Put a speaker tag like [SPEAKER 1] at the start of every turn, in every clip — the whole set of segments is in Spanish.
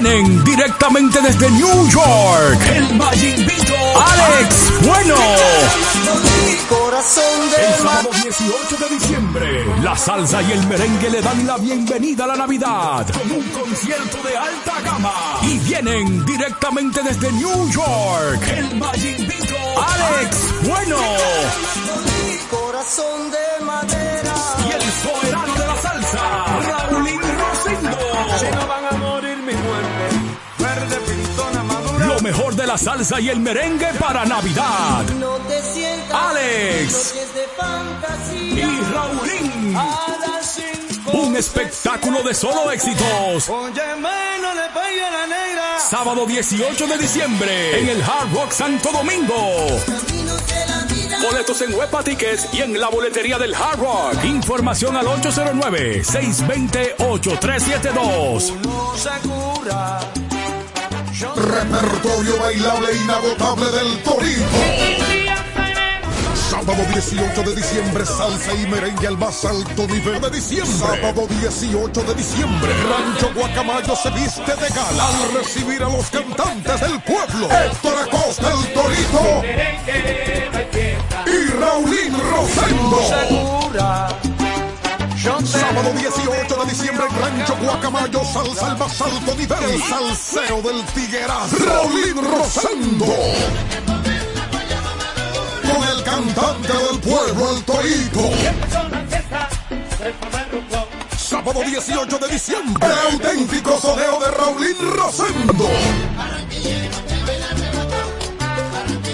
[SPEAKER 1] Vienen directamente desde New York. El Mayimbito Alex Bueno. El sábado 18 de diciembre la salsa y el merengue le dan la bienvenida a la Navidad con un concierto de alta gama. Y vienen directamente desde New York. El Mayimbito Alex Bueno.
[SPEAKER 2] Corazón de madera
[SPEAKER 1] la salsa y el merengue para Navidad.
[SPEAKER 2] No te sientas
[SPEAKER 1] Alex.
[SPEAKER 2] de fantasía.
[SPEAKER 1] Y Raulín. Un espectáculo de solo éxitos.
[SPEAKER 2] No.
[SPEAKER 1] Sábado 18 de diciembre en el Hard Rock Santo Domingo.
[SPEAKER 2] Caminos de la vida.
[SPEAKER 1] Boletos en Huepa Tickets y en la boletería del Hard Rock. Información al 809-620-8372.
[SPEAKER 3] Repertorio bailable inagotable del Torito. Sábado 18 de diciembre, salsa y merengue al más alto nivel de diciembre. Sábado 18 de diciembre, Rancho Guacamayo se viste de gala al recibir a los cantantes del pueblo. Héctor Acosta, el Torito. Y Raulín Rosendo. Sábado 18 de diciembre en Rancho Guacamayo, salsa al más alto nivel. El salseo del Tiguerazo. Raulín Rosendo. Con el cantante del pueblo, el Torito. Sábado 18 de diciembre, el auténtico soneo de Raulín Rosendo.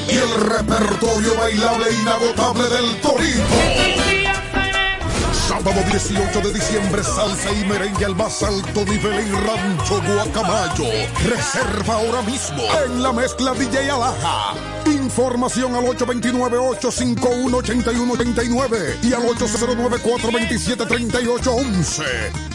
[SPEAKER 3] Y el repertorio bailable inagotable del Torito. Sábado 18 de diciembre, salsa y merengue al más alto nivel en Rancho Guacamayo. Reserva ahora mismo en la mezcla DJ Alaja. Información al 829-851-8189 y al 809-427-3811.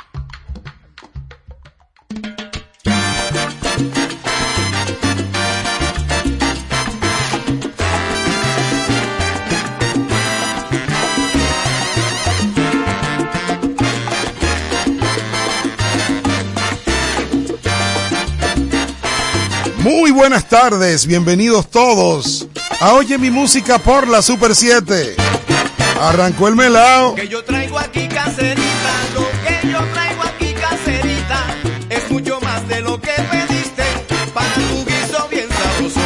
[SPEAKER 4] Muy buenas tardes, bienvenidos todos a Oye mi música por la Super 7. Arrancó el melao.
[SPEAKER 2] que yo traigo aquí caserita, lo que yo traigo aquí caserita, es mucho más de lo que pediste para tu guiso bien sabroso.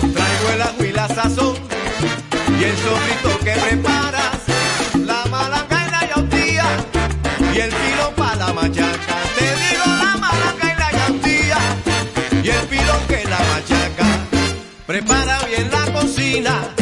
[SPEAKER 2] Traigo el agua y la sazón y el sofrito que preparas, la malanga y la y el filo para la machaca. Prepara bien la cocina,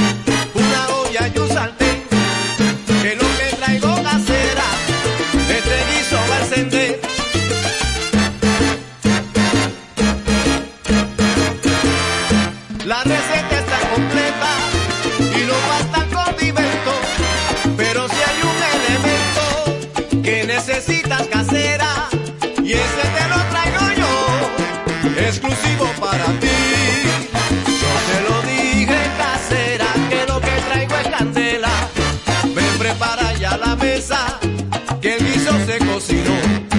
[SPEAKER 2] que el guiso se cocinó.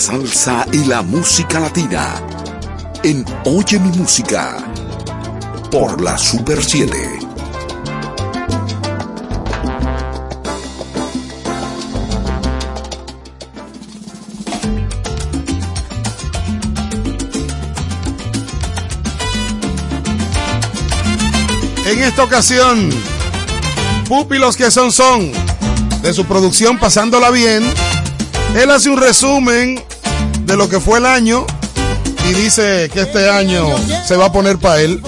[SPEAKER 5] salsa y la música latina en Oye mi música por la Super 7.
[SPEAKER 6] En esta ocasión, Pupilos que son son, de su producción Pasándola Bien, él hace un resumen de lo que fue el año y dice que este año se va a poner para él.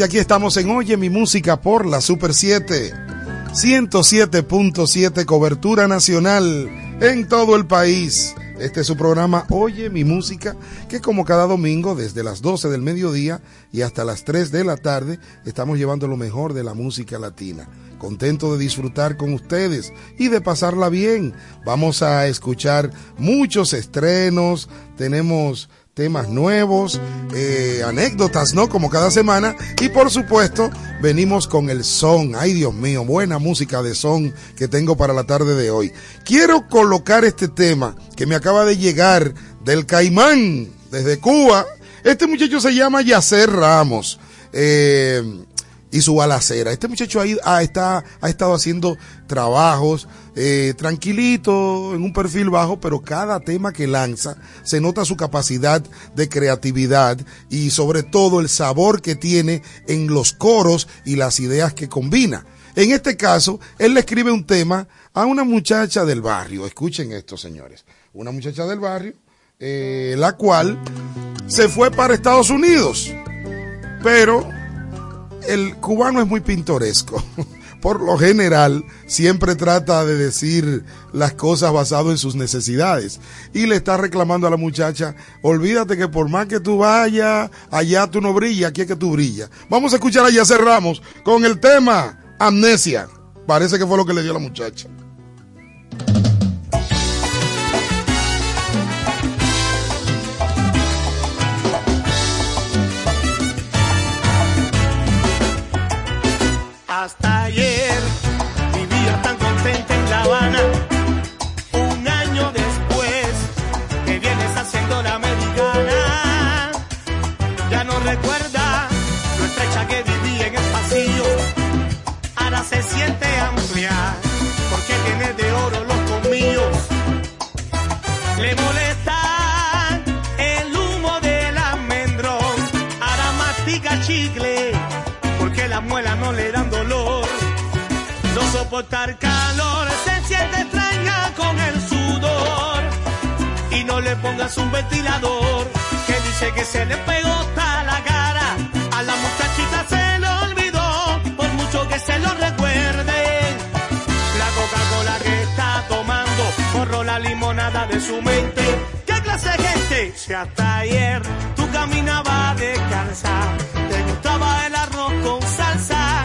[SPEAKER 4] Aquí estamos en Oye mi música por la Super 7. 107.7 cobertura nacional en todo el país. Este es su programa Oye mi música, que como cada domingo desde las 12 del mediodía y hasta las 3 de la tarde estamos llevando lo mejor de la música latina. Contento de disfrutar con ustedes y de pasarla bien. Vamos a escuchar muchos estrenos, tenemos temas nuevos, anécdotas, ¿no? Como cada semana. Y por supuesto, venimos con el son. Ay, Dios mío, buena música de son que tengo para la tarde de hoy. Quiero colocar este tema que me acaba de llegar del Caimán, desde Cuba. Este muchacho se llama Yacer Ramos. Eh, y su balacera. Este muchacho ahí está, ha estado haciendo trabajos eh, tranquilito, en un perfil bajo, pero cada tema que lanza se nota su capacidad de creatividad y sobre todo el sabor que tiene en los coros y las ideas que combina. En este caso, él le escribe un tema a una muchacha del barrio. Escuchen esto, señores. Una muchacha del barrio, eh, la cual se fue para Estados Unidos, pero el cubano es muy pintoresco. Por lo general, siempre trata de decir las cosas basado en sus necesidades. Y le está reclamando a la muchacha, olvídate que por más que tú vayas, allá tú no brillas, aquí es que tú brillas. Vamos a escuchar a Yacer Ramos con el tema Amnesia. Parece que fue lo que le dio a la muchacha.
[SPEAKER 7] Hasta Calor, se siente extraña con el sudor. Y no le pongas un ventilador que dice que se le pegó hasta la cara. A la muchachita se le olvidó, por mucho que se lo recuerde. La Coca-Cola que está tomando borró la limonada de su mente. ¿Qué clase de gente? Si hasta ayer tú caminabas descalza, te gustaba el arroz con salsa.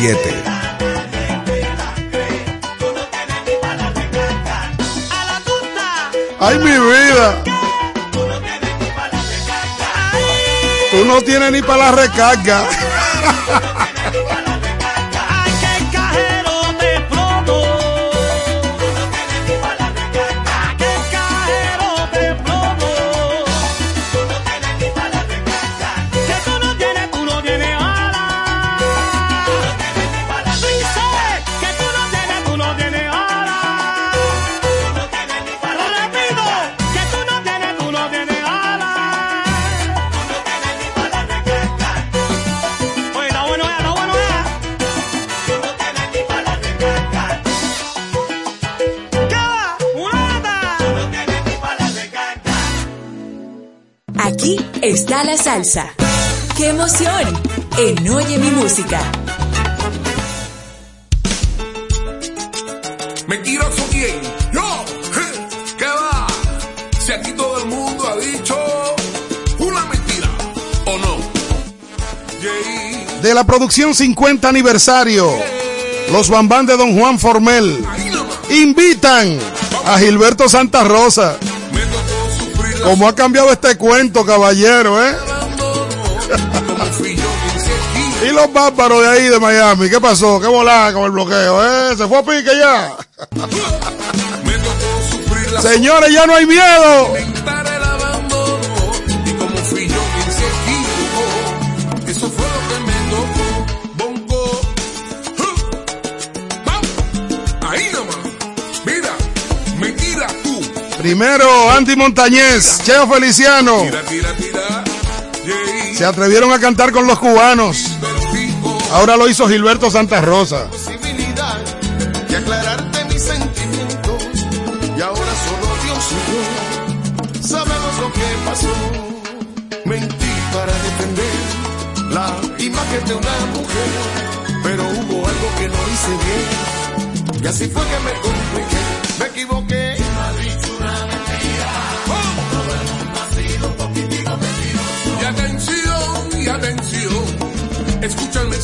[SPEAKER 5] 7.
[SPEAKER 4] ¡Ay, mi vida! Tú no tienes ni para la recarga.
[SPEAKER 7] está la salsa. ¡Qué emoción! En Oye mi música.
[SPEAKER 8] ¿Mentiroso quién? ¡Yo! ¿Qué va? Si aquí todo el mundo ha dicho una mentira, ¿o no?
[SPEAKER 4] De la producción 50 aniversario, los bambán de Don Juan Formel invitan a Gilberto Santa Rosa. ¿Cómo ha cambiado este cuento, caballero, eh? y los bárbaros de ahí de Miami, ¿qué pasó? ¿Qué volada con el bloqueo, eh? ¿Se fue a pique ya? Señores, ya no hay miedo. Primero, Andy Montañez, Cheo Feliciano. Se atrevieron a cantar con los cubanos. Ahora lo hizo Gilberto Santa Rosa.
[SPEAKER 9] De aclararte mis sentimientos. Y ahora solo Dios y yo sabemos lo que pasó. Mentí para defender la imagen de una mujer. Pero hubo algo que no hice bien. Y así fue que me. Me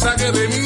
[SPEAKER 8] mensaje de mi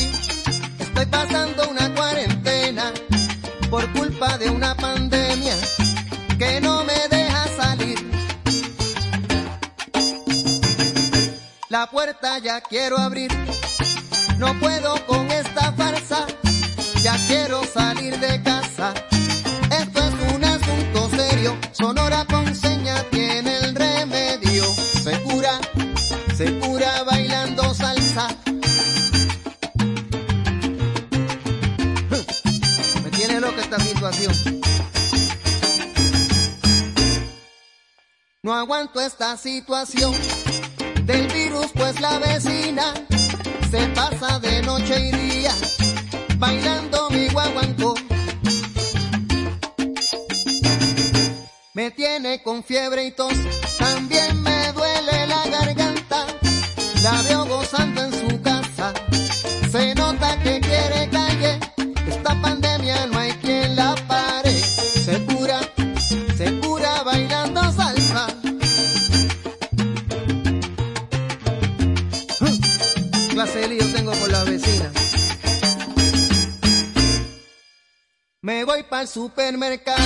[SPEAKER 10] ya
[SPEAKER 11] quiero abrir. No puedo con esta farsa, ya quiero salir de casa. Esto es un asunto serio, Sonora con seña tiene el remedio. Se cura, se cura bailando salsa. Me tiene loca esta situación. No aguanto esta situación. fiebre y tos, también me duele la garganta, la veo gozando en su casa, se nota que quiere calle, esta pandemia no hay quien la pare, se cura, se cura bailando salsa. ¡Uh! Clase de lío tengo con las vecinas. Me voy para el supermercado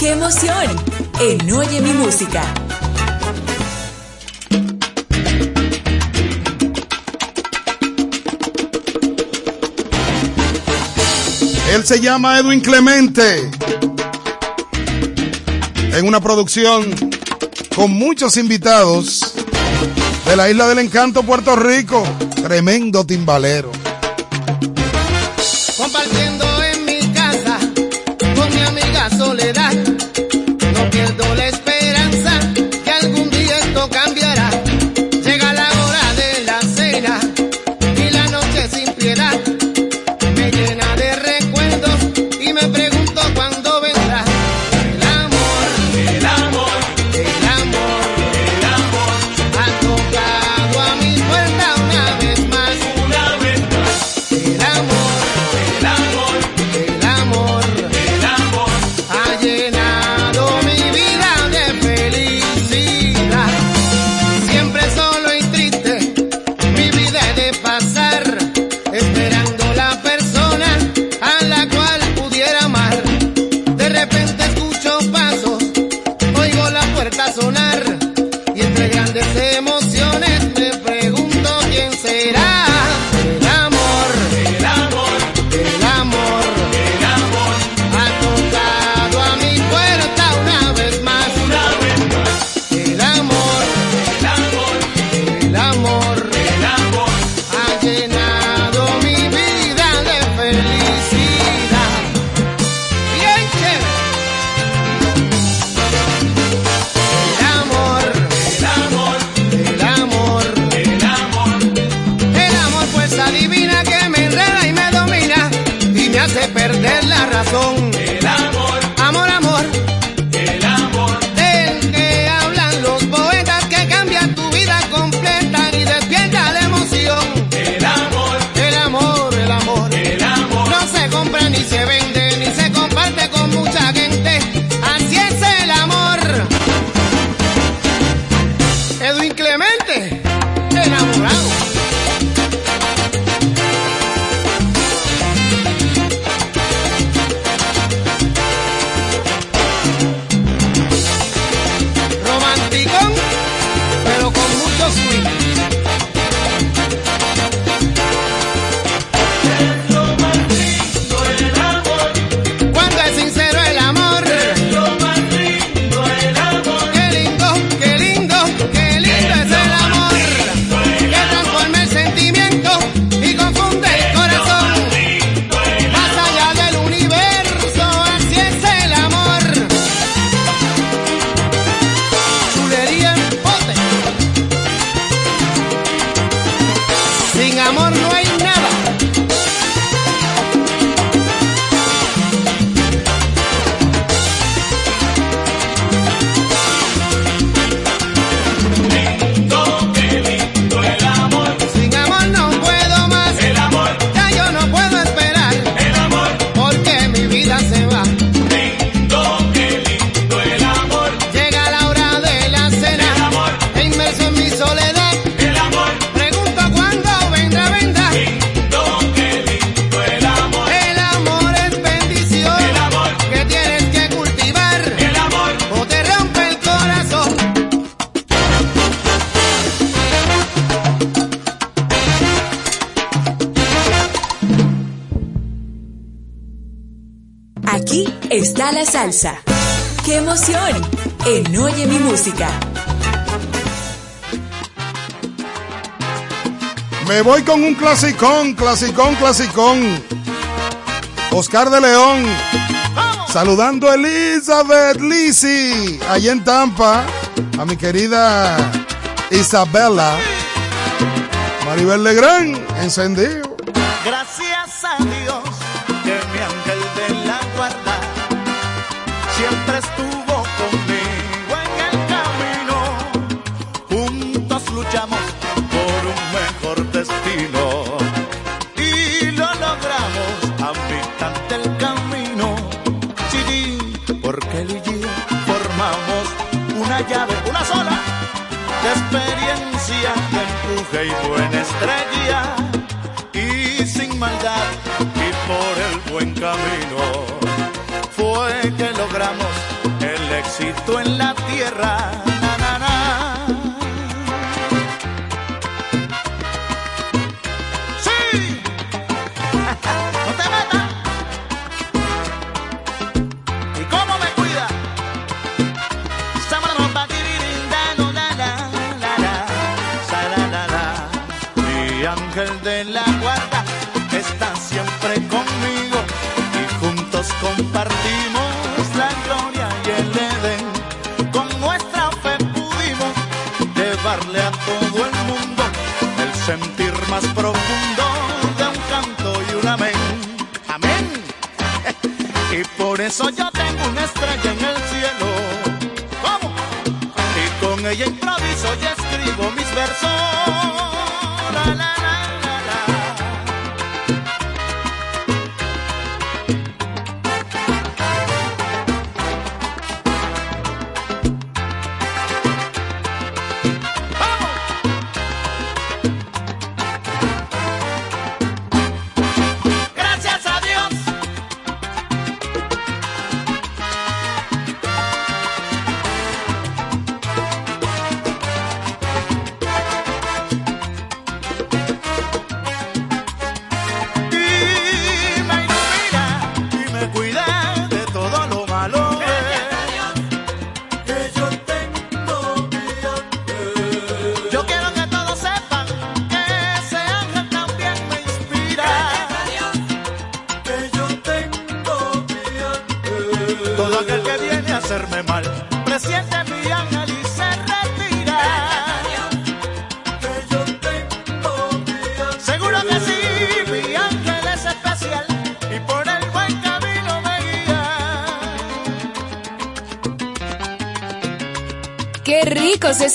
[SPEAKER 11] ¡Qué
[SPEAKER 12] emoción! En Oye mi música.
[SPEAKER 4] Él se llama Edwin Clemente. En una producción con muchos invitados de la Isla del Encanto, Puerto Rico. Tremendo timbalero.
[SPEAKER 11] soledad.
[SPEAKER 4] Clasicón, clasicón, clasicón. Oscar de León. Saludando a Elizabeth Lisi, allá en Tampa. A mi querida Isabela. Maribel Legrand, encendido.
[SPEAKER 9] una sola, de experiencia, de empuje y buena estrella, y sin maldad, y por el buen camino, fue que logramos el éxito en la tierra.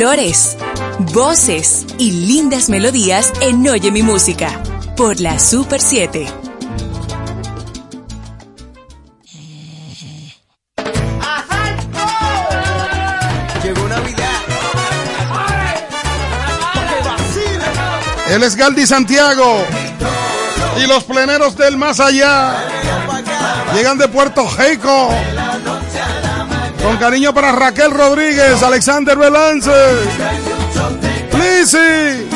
[SPEAKER 13] Colores, voces y lindas melodías en Oye mi música por la Super 7.
[SPEAKER 14] Llegó Navidad.
[SPEAKER 4] Él es Galdi Santiago. Y los pleneros del más allá llegan de Puerto Rico. Con cariño para Raquel Rodríguez, Alexander Belance. Lizzy.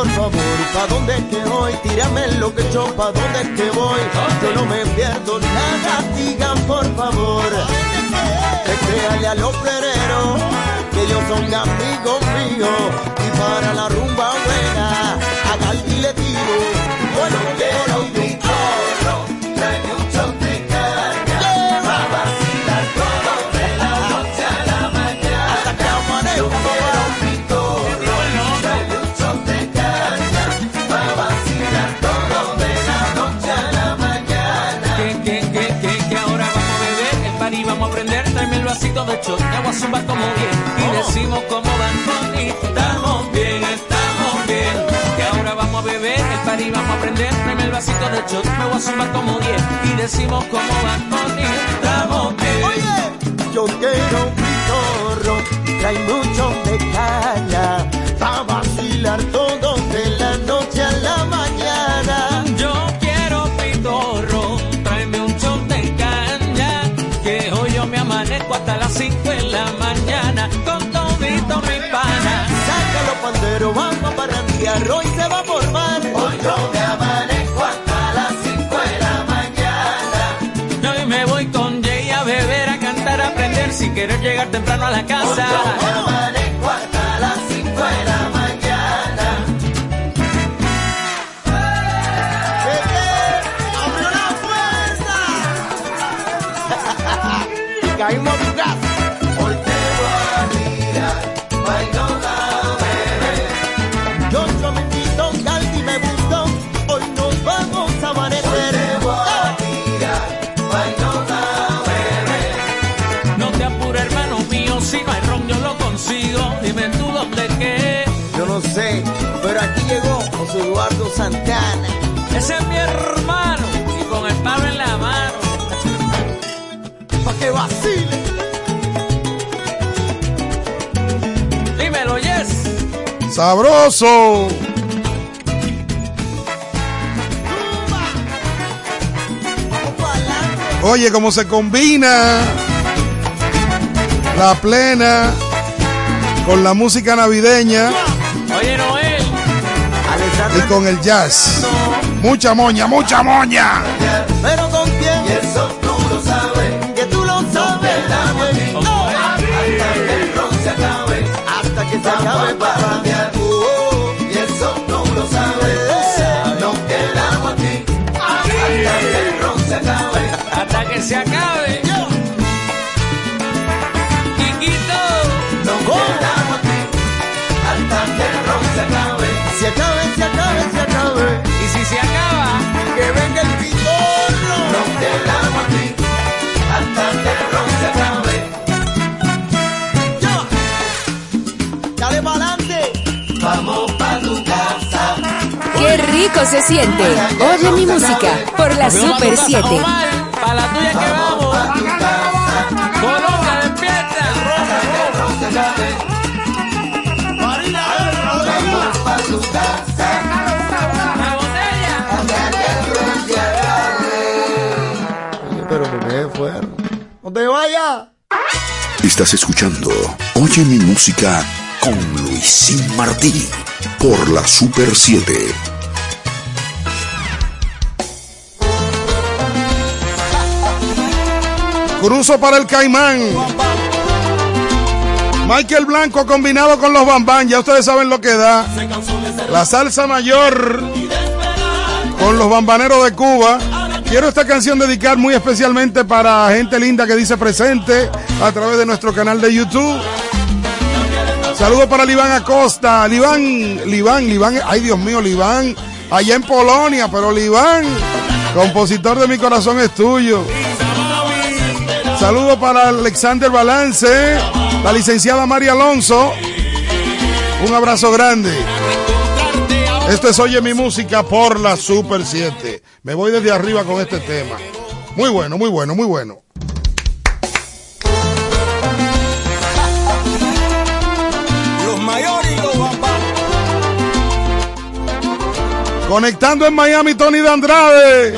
[SPEAKER 14] Por favor, ¿pa' dónde es que voy? Tírame lo que yo, ¿pa' dónde es que voy? Yo no me pierdo nada, digan por favor. Créale a los pleneros que ellos son amigos míos y para la rumba buena a Galdi le tiro bueno quiero shot,
[SPEAKER 15] me voy a zumbar como bien, y decimos como van con y estamos bien, estamos bien, que ahora vamos a beber, el party vamos a prender, tráeme el vasito de shot, me voy a zumbar como bien, y decimos como van con y estamos bien.
[SPEAKER 14] Oye, yo quiero mi corro, trae mucho de caña, pa' vacilar Panderos, vamos para parrandear, hoy se va a formar. Hoy yo me amanezco hasta las 5 de la mañana.
[SPEAKER 15] Hoy me voy con Jay a beber, a cantar, a aprender, sin querer llegar temprano a la casa.
[SPEAKER 14] Yo me Eduardo Santana.
[SPEAKER 15] Ese es mi hermano y con el palo en la mano.
[SPEAKER 14] Pa' que vacile.
[SPEAKER 15] Dímelo, yes.
[SPEAKER 4] Sabroso. Oye, cómo se combina la plena con la música navideña
[SPEAKER 15] Oye, Noel.
[SPEAKER 4] Y con el jazz. Mucha moña, mucha moña.
[SPEAKER 14] Pero con quién? Y eso tú lo sabes. Que tú lo sabes. también. Oh. Hasta que el ron se acabe. Hasta que se acabe para Y eso tú lo sabes. Nos quedamos aquí. Hasta que el ron se acabe.
[SPEAKER 15] Hasta que se acabe. Y si se acaba,
[SPEAKER 14] que venga el pitorro. Nos quedamos aquí. Hasta que el ron se acabe. Ya. Dale pa'lante. Vamos pa' tu casa.
[SPEAKER 16] Qué rico se siente. Oye mi música por la Super 7.
[SPEAKER 15] Para la tuya que vamos. Colombia, despierta.
[SPEAKER 14] Vamos
[SPEAKER 5] Estás escuchando Oye mi música con Luisín Martí por la Super 7.
[SPEAKER 4] Cruzo para el Caimán. Michael Blanco combinado con los bambán, ya ustedes saben lo que da. La salsa mayor con los bambaneros de Cuba.
[SPEAKER 6] Quiero esta canción dedicar muy especialmente para gente linda que dice presente a través de nuestro canal de YouTube. Saludos para Liván Acosta. Liván, Liván, Liván. Ay, Dios mío, Liván. Allá en Polonia, pero Liván, compositor de mi corazón es tuyo. Saludos para Alexander Balance, la licenciada María Alonso. Un abrazo grande. Esto es Oye mi música por la Super 7. Me voy desde arriba con este tema. Muy bueno, muy bueno, muy bueno. Conectando en Miami, Tony de Andrade.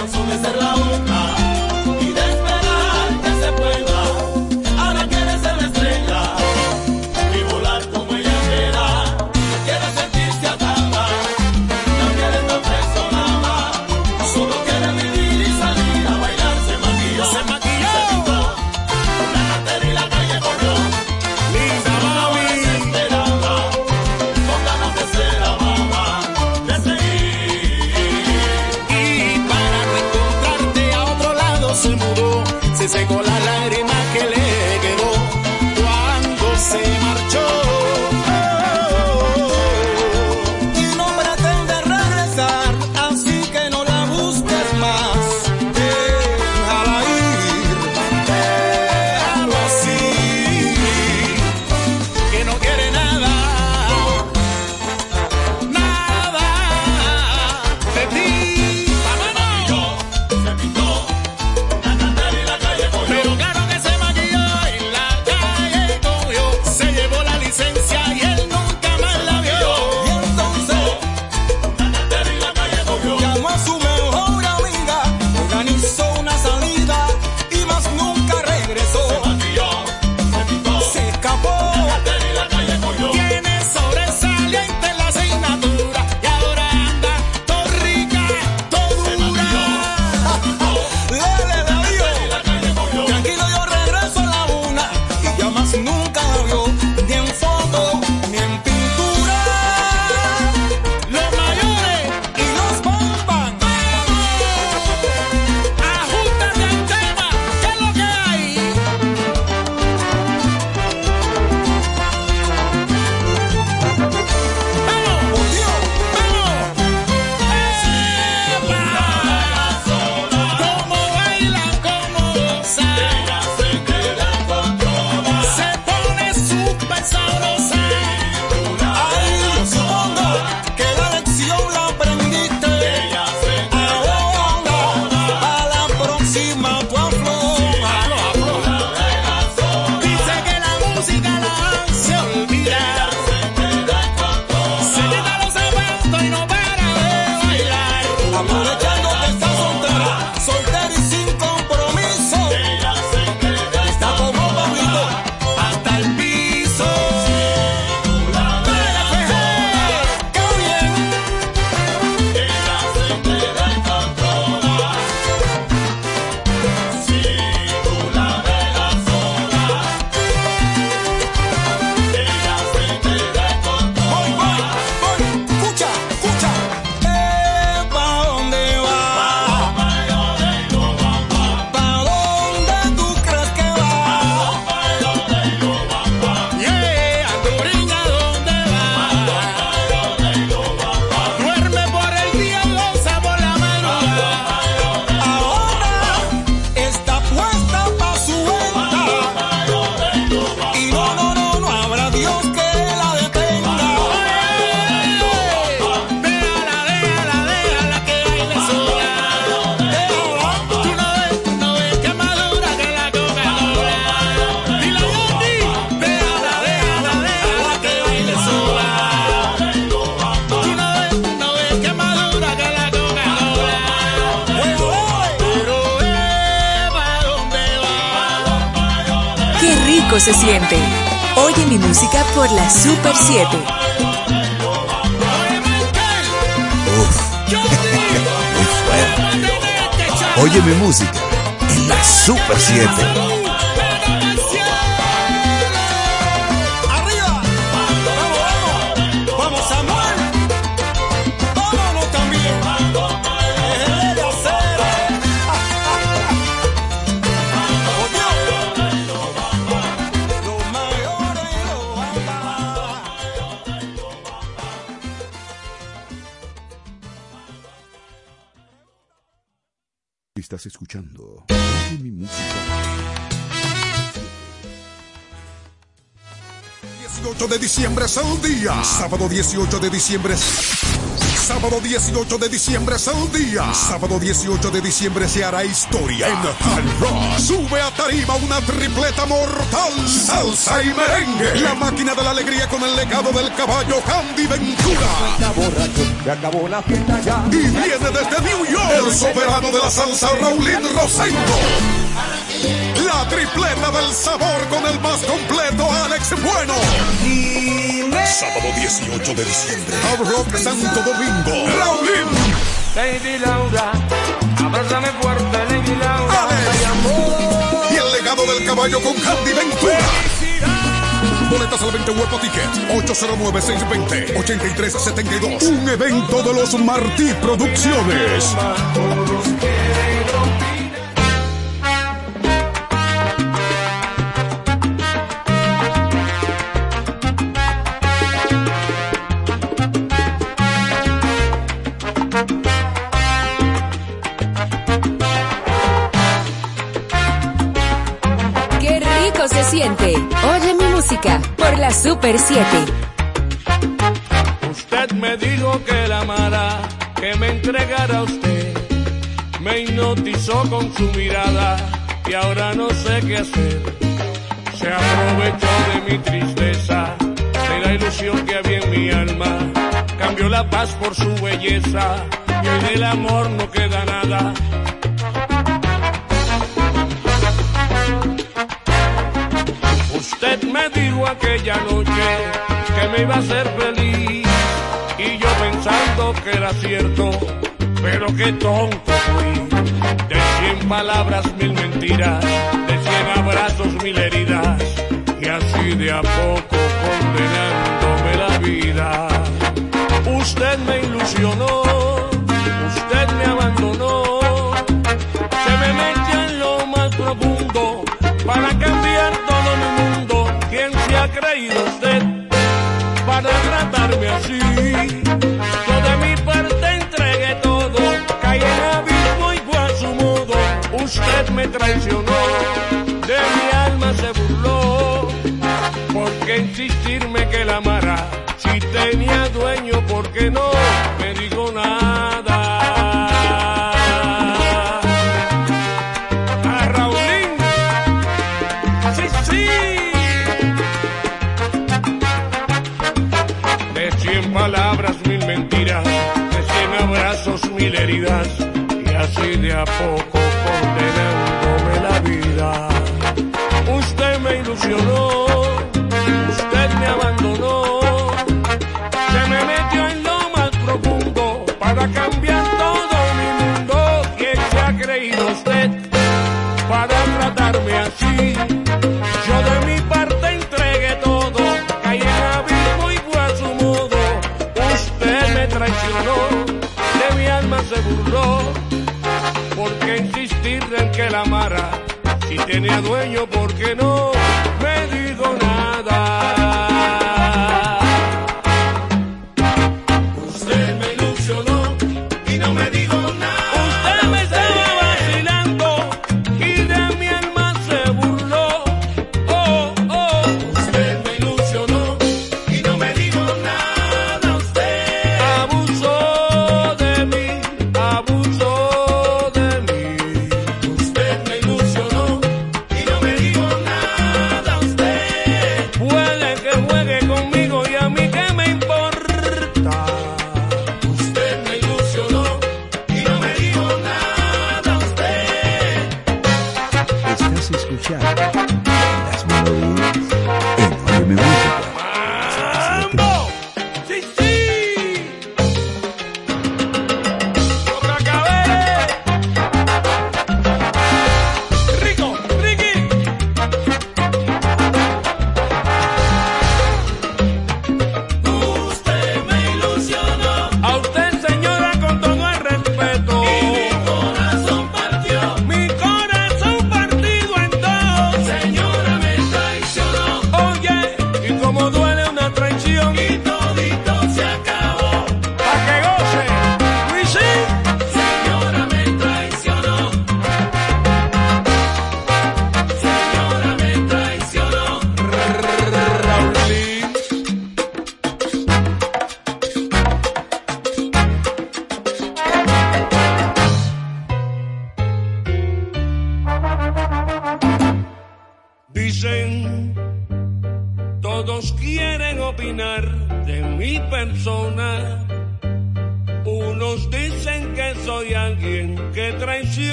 [SPEAKER 3] 18 de diciembre. Sábado 18 de diciembre es el día. Sábado 18 de diciembre se hará historia en Hard Rock. Sube a tarima una tripleta mortal. Salsa y merengue. La máquina de la alegría con el legado del caballo Candy Ventura.
[SPEAKER 17] Se acabó la fiesta ya.
[SPEAKER 3] Y viene desde New York el soberano de la salsa Raulín Rosendo. La tripleta del sabor con el más completo Alex Bueno. Sábado 18 de diciembre. Hard Rock Santo Domingo. Raulín.
[SPEAKER 18] Lady Laura, abrázame fuerte, Lady Laura.
[SPEAKER 3] Y el legado del caballo con Candy Ventura. Boletas al 20 Huepo Ticket 809-620-8372. Un evento de los Martí Producciones.
[SPEAKER 12] Oye mi música por la Super 7.
[SPEAKER 18] Usted me dijo que la amara, que me entregara a usted. Me hipnotizó con su mirada y ahora no sé qué hacer. Se aprovechó de mi tristeza, de la ilusión que había en mi alma. Cambió la paz por su belleza y hoy del amor no queda nada. Me dijo aquella noche que me iba a hacer feliz y yo pensando que era cierto, pero qué tonto fui. De cien palabras mil mentiras, de cien abrazos mil heridas y así de a poco condenándome la vida. Usted me ilusionó, usted me abandonó, se me metió en lo más profundo creído usted para tratarme así? Yo de mi parte entregué todo, caí en abismo y fue a su modo. Usted me traicionó, de mi alma se burló. ¿Por qué insistirme que la a poco tenía dueño, ¿por qué no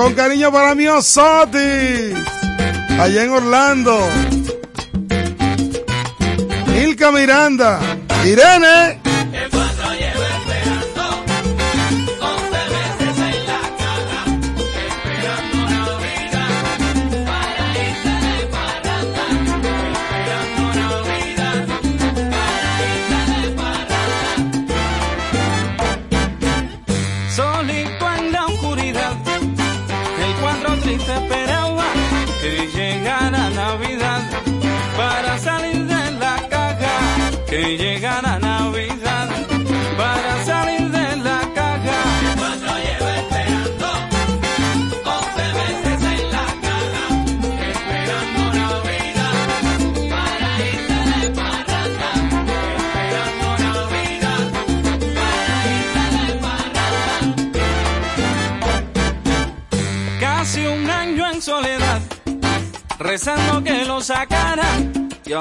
[SPEAKER 19] Con cariño para mí, Osotis. Allá en Orlando. Ilka Miranda. Irene.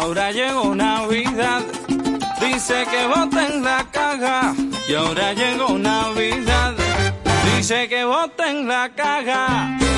[SPEAKER 19] ahora llegó Navidad. Dice que boten la caja y ahora llegó Navidad. Dice que boten la caja.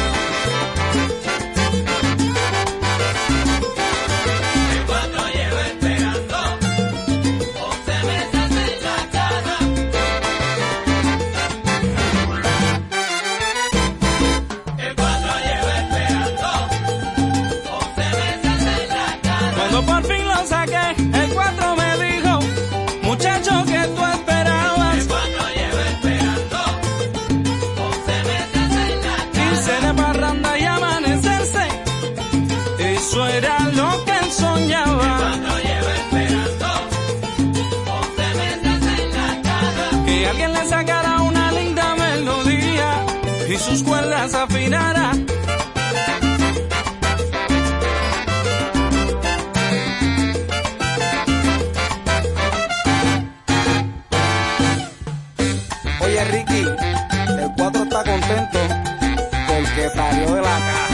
[SPEAKER 19] y sus cuerdas afinará.
[SPEAKER 15] Oye Ricky, el cuadro está contento porque salió de la caja.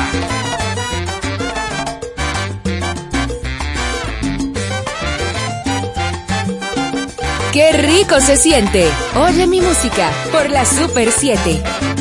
[SPEAKER 13] ¡Qué rico se siente! Oye mi música por la Super 7.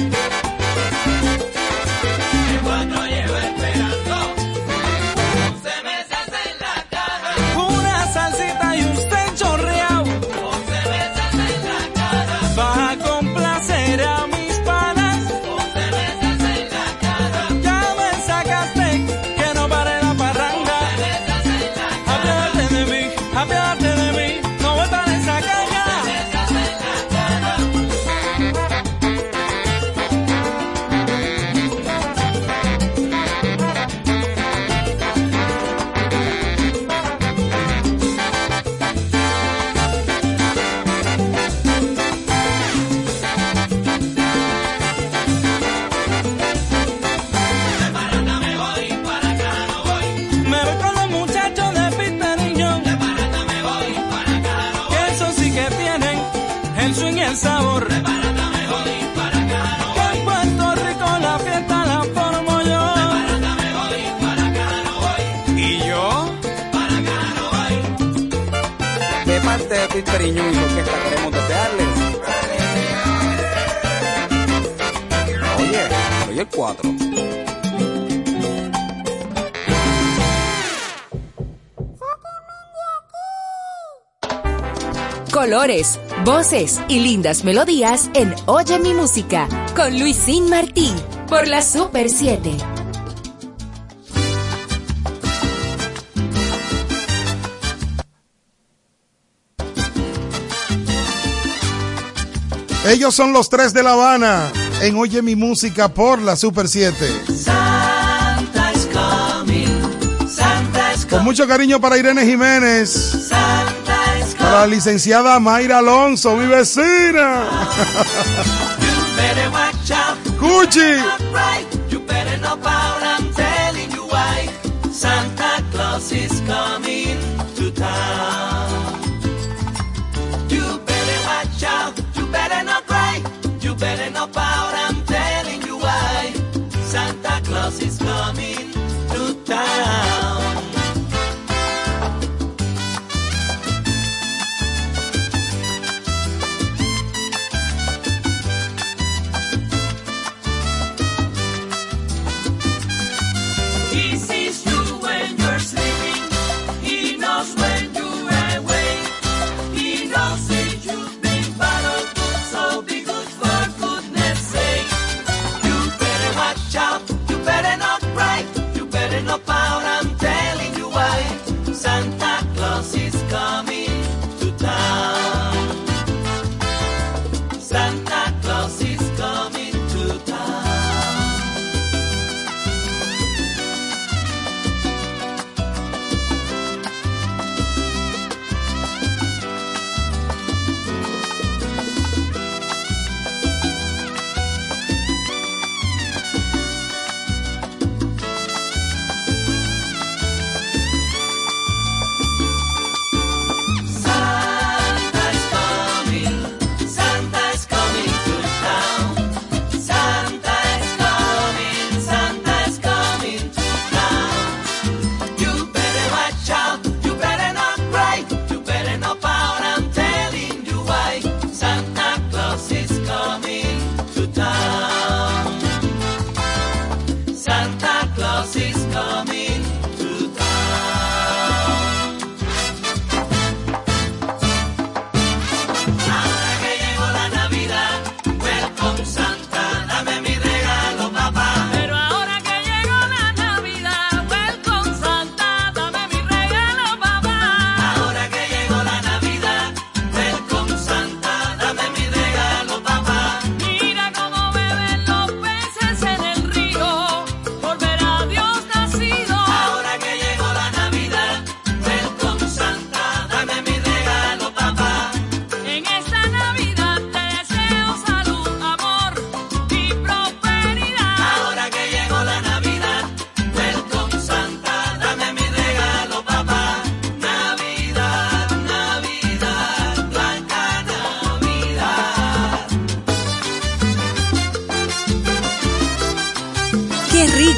[SPEAKER 19] de Edwin Periñón y
[SPEAKER 15] orquesta queremos desearles. Oye, soy el 4.
[SPEAKER 13] Colores, voces y lindas melodías en Oye mi música con Luisín Martí por la Super 7.
[SPEAKER 20] Ellos son los tres de La Habana en Oye mi música por la Super 7.
[SPEAKER 4] Santa is coming, Santa is coming.
[SPEAKER 20] Con mucho cariño para Irene Jiménez.
[SPEAKER 4] Santa is
[SPEAKER 20] para la licenciada Mayra Alonso, mi vecina. Cuchi.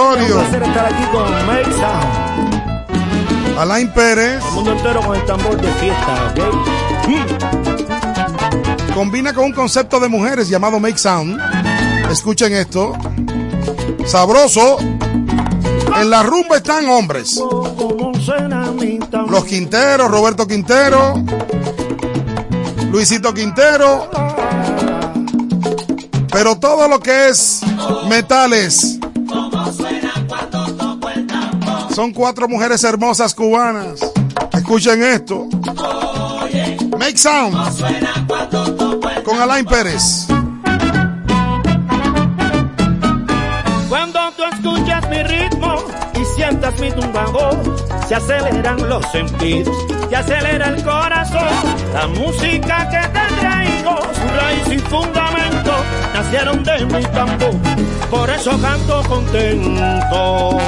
[SPEAKER 4] Un
[SPEAKER 7] placer estar aquí con Make Sound.
[SPEAKER 4] Alain Pérez.
[SPEAKER 7] El mundo entero con el tambor de fiesta, ¿ok?
[SPEAKER 4] Combina con un concepto de mujeres llamado Make Sound. Escuchen esto. Sabroso. En la rumba están hombres. Los Quinteros, Roberto Quintero, Luisito Quintero. Pero todo lo que es metales. Son cuatro mujeres hermosas cubanas. Escuchen esto. Make Sound. Con Alain Pérez.
[SPEAKER 7] Cuando tú escuchas mi ritmo y sientas mi tumbador, se aceleran los sentidos, se acelera el corazón. La música que te traigo, su raíz y fundamento, nacieron de mi tambor, por eso canto contento.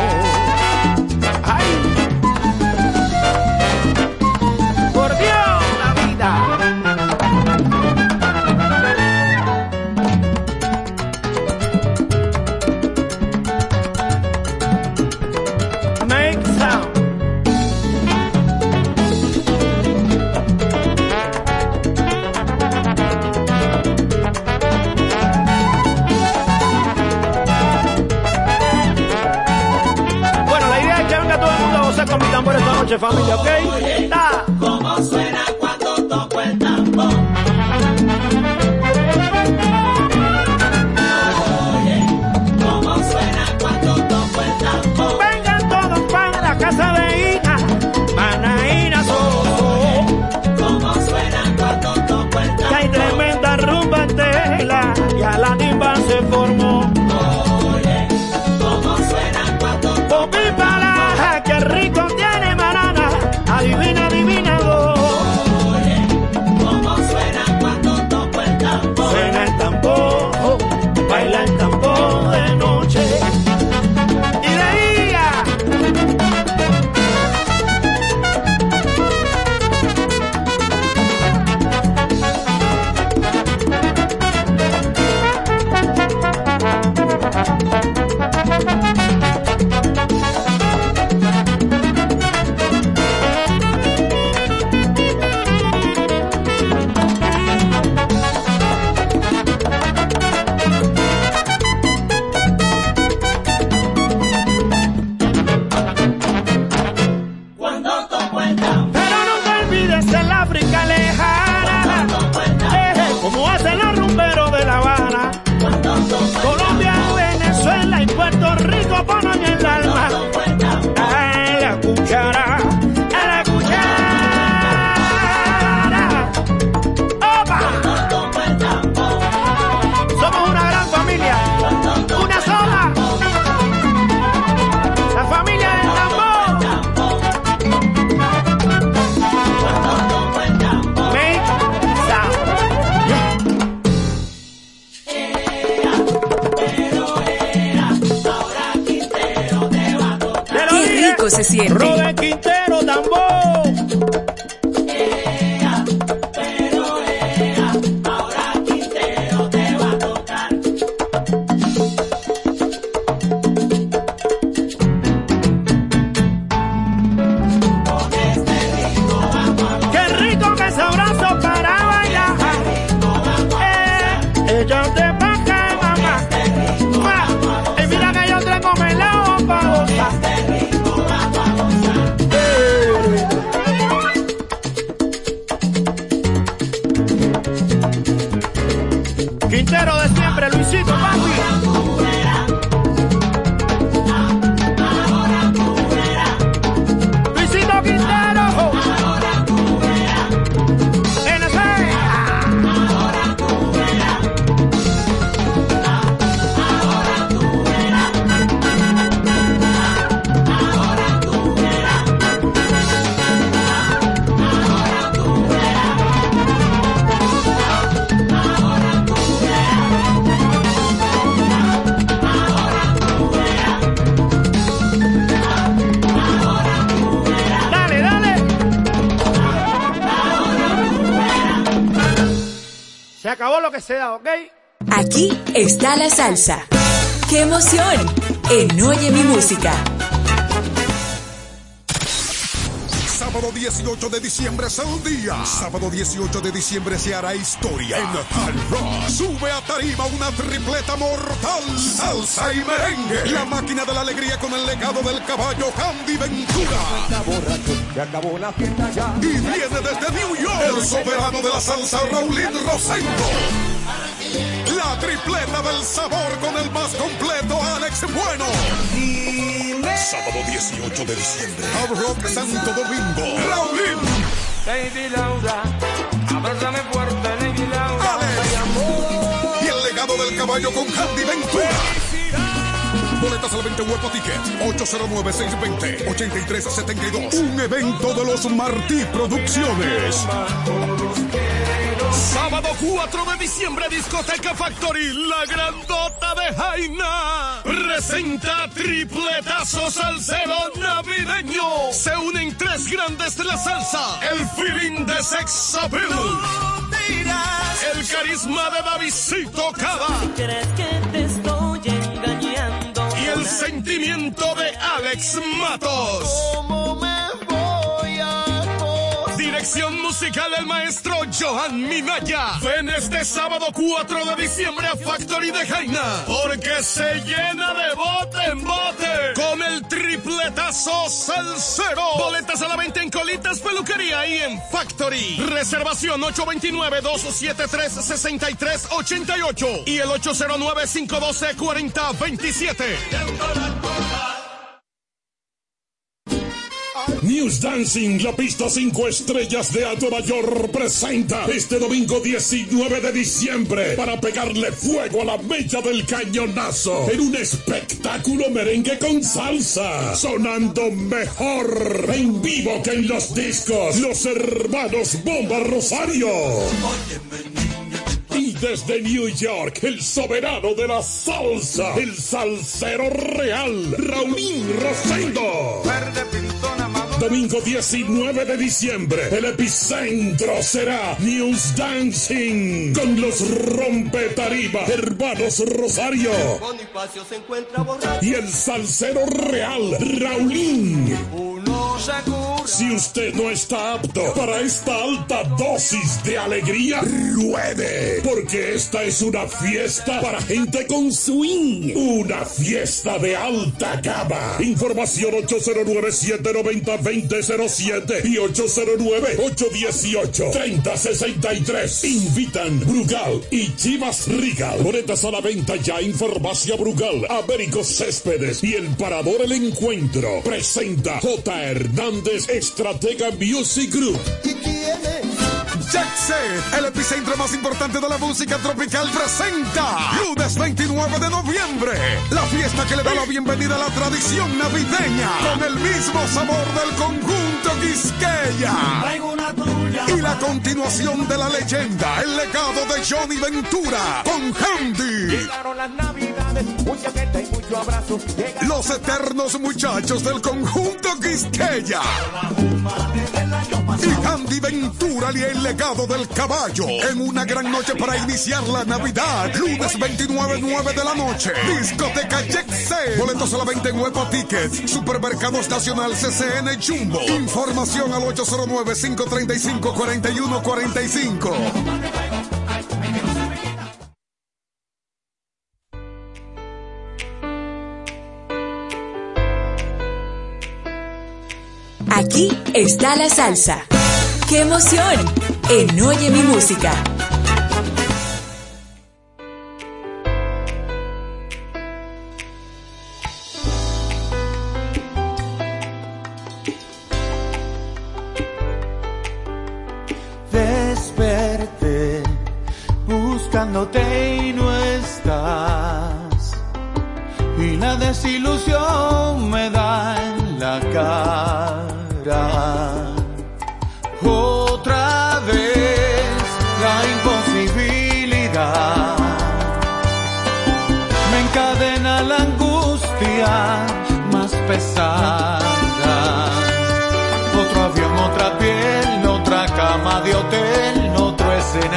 [SPEAKER 13] Salsa. ¡Qué emoción! En Oye mi música.
[SPEAKER 3] Sábado 18 de diciembre es el día. Sábado 18 de diciembre se hará historia. En Hard Rock sube a tarima una tripleta mortal. Salsa y merengue. La máquina de la alegría con el legado del caballo Candy Ventura.
[SPEAKER 17] Se acabó la fiesta ya.
[SPEAKER 3] Y viene desde New York el soberano de la salsa Raulín Rosendo. La tripleta del sabor con el más completo Alex Bueno. Sábado 18 de diciembre. Hard Rock Santo Domingo. Raulín.
[SPEAKER 18] Baby Laura, abrázame fuerte, Lady Laura.
[SPEAKER 3] Y el legado del caballo con Candy Ventura. Boletas a la venta Hueco Ticket 809-620-8372. Un evento de los Martí Producciones.
[SPEAKER 1] Sábado 4 de diciembre, Discoteca Factory, la grandota de Jaina. Presenta tripletazo salsero navideño. Se unen tres grandes de la salsa. El feeling de sex appeal. El carisma de Davidcito Cava.
[SPEAKER 20] ¿Crees que te estoy engañando?
[SPEAKER 1] Y el sentimiento de Alex Matos.
[SPEAKER 9] ¿Cómo me voy a
[SPEAKER 1] Dirección musical del maestro Johan Minaya. Ven este sábado 4 de diciembre a Factory de Jaina. Porque se llena de bote en bote. Con el tripletazo salsero. Boletas a la venta en Colitas Peluquería y en Factory. Reservación 829-273-6388. Y el 809-512-4027.
[SPEAKER 21] Dancing, la pista 5 estrellas de Alto Mayor presenta este domingo 19 de diciembre para pegarle fuego a la mecha del cañonazo en un espectáculo merengue con salsa, sonando mejor en vivo que en los discos, los hermanos Bomba Rosario. Y desde New York, el soberano de la salsa, el salsero real, Raulín Rosendo. Domingo 19 de diciembre, el epicentro será News Dancing con los rompetarima hermanos Rosario
[SPEAKER 9] se encuentra
[SPEAKER 21] y el salsero real Raulín. Si usted no está apto para esta alta dosis de alegría, ruede, porque esta es una fiesta para gente con swing, una fiesta de alta gama. Información 809-790-2007 y 809-818-3063. Invitan Brugal y Chivas Regal. Boletas a la venta ya en Brugal, Américo Céspedes y el Parador El Encuentro. Presenta J. Hernández Estratega Music Group.
[SPEAKER 3] Set, el epicentro más importante de la música tropical, presenta lunes 29 de noviembre, la fiesta que le da la bienvenida a la tradición navideña, con el mismo sabor del conjunto Quisqueya. Y la continuación de la leyenda, el legado de Johnny Ventura, con Handy. Los eternos muchachos del conjunto Quisqueya. Y Andy Ventura y el legado del caballo. En una gran noche para iniciar la Navidad. Lunes 29, 9 de la noche. Discoteca Set. Boletos a la venta en Hueco Tickets. Supermercados Nacional CCN Jumbo. Información al 809-535-4145.
[SPEAKER 13] Aquí está la salsa. ¡Qué emoción! En Oye mi música.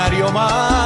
[SPEAKER 9] escenario más.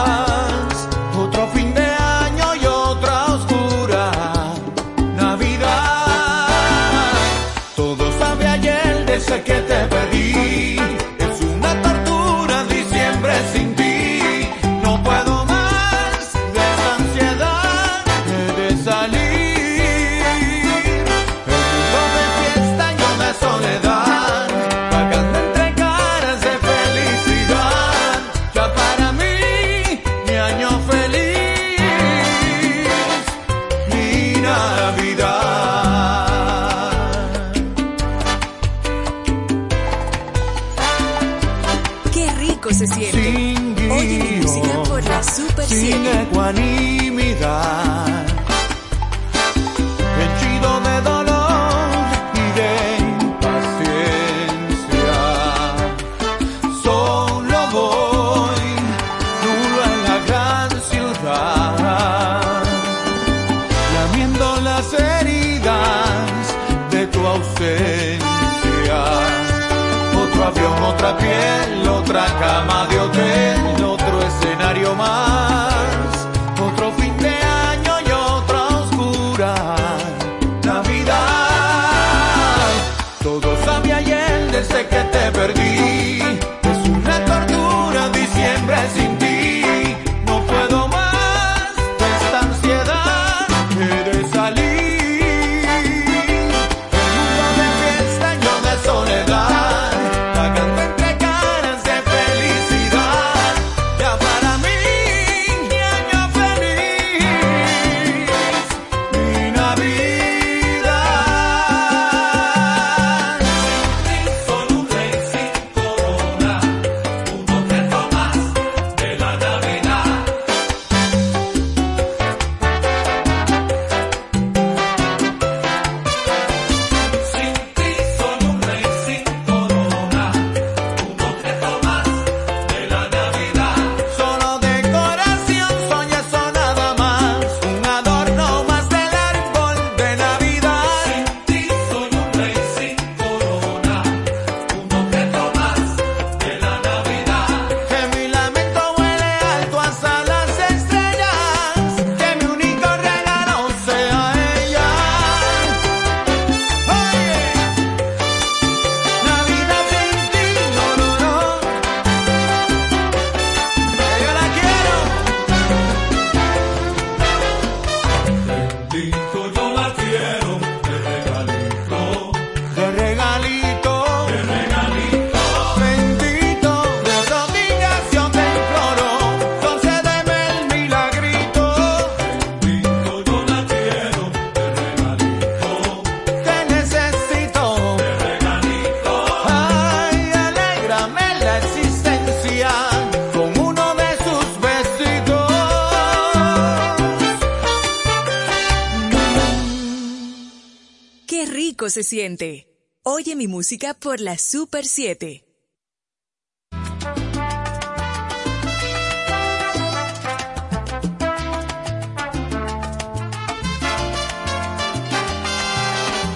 [SPEAKER 13] Oye mi música por la Super 7.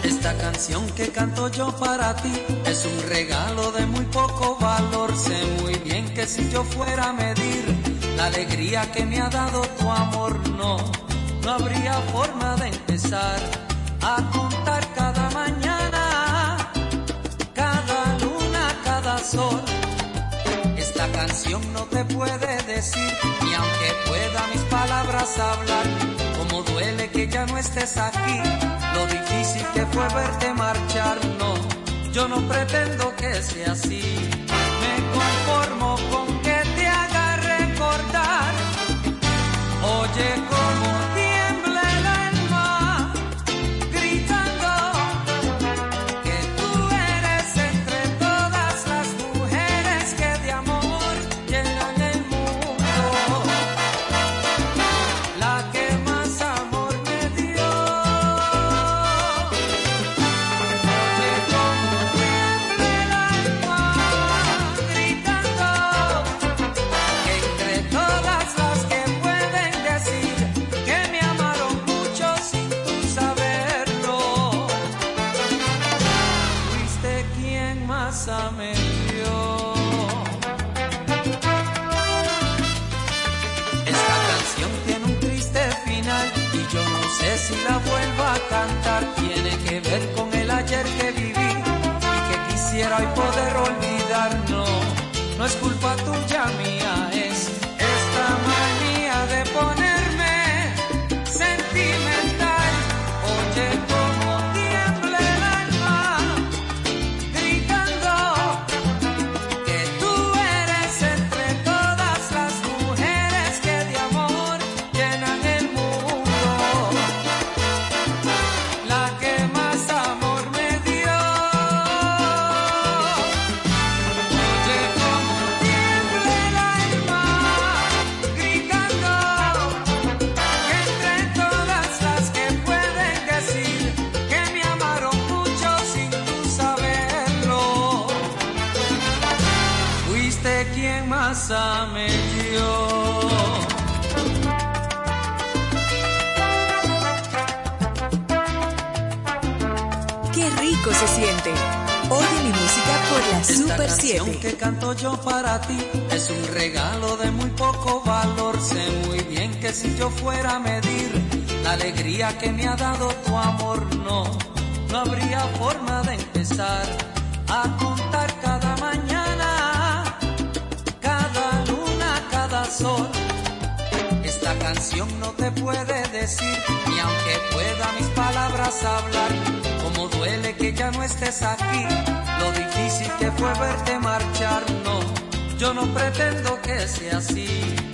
[SPEAKER 9] Esta
[SPEAKER 18] canción que canto yo para ti es un regalo de muy poco valor. Sé muy bien que si yo fuera a medir la alegría que me ha dado tu amor, no, no habría forma de empezar a contar cada Esta canción no te puede decir, ni aunque pueda mis palabras hablar, como duele que ya no estés aquí, lo difícil que fue verte marchar, no, yo no pretendo que sea así, me conformo con que te haga recordar, oye como...
[SPEAKER 20] es culpa tuya mía. canción que canto yo para ti es un regalo de muy poco valor. Sé muy bien que si yo fuera a medir la alegría que me ha dado tu amor, no, no habría forma de empezar a contar cada mañana, cada luna, cada sol. Esta canción no te puede decir, ni aunque pueda mis palabras hablar, como duele que ya no estés aquí lo difícil que fue verte marchar, no, yo no pretendo que sea así.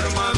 [SPEAKER 22] forma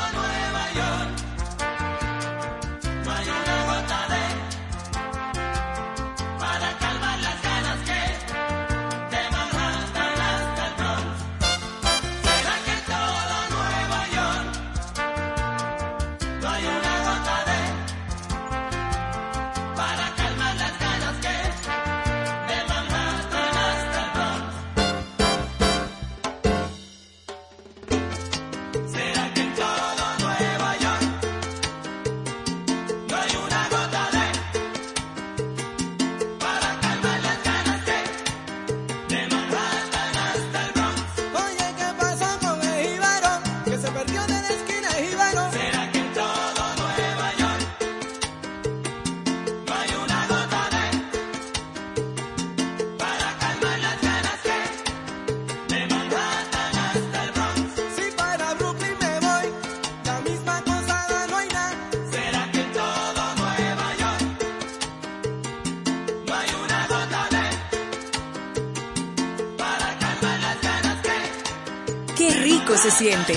[SPEAKER 11] se
[SPEAKER 13] siente.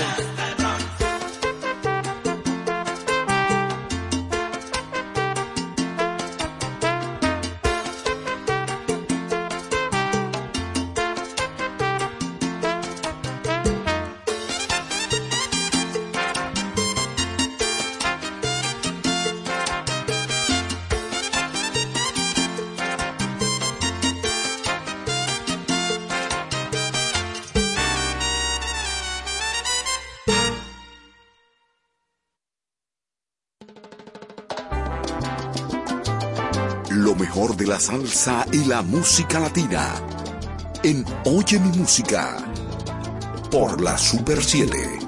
[SPEAKER 23] la salsa y la música latina en Oye mi música por la Super 7.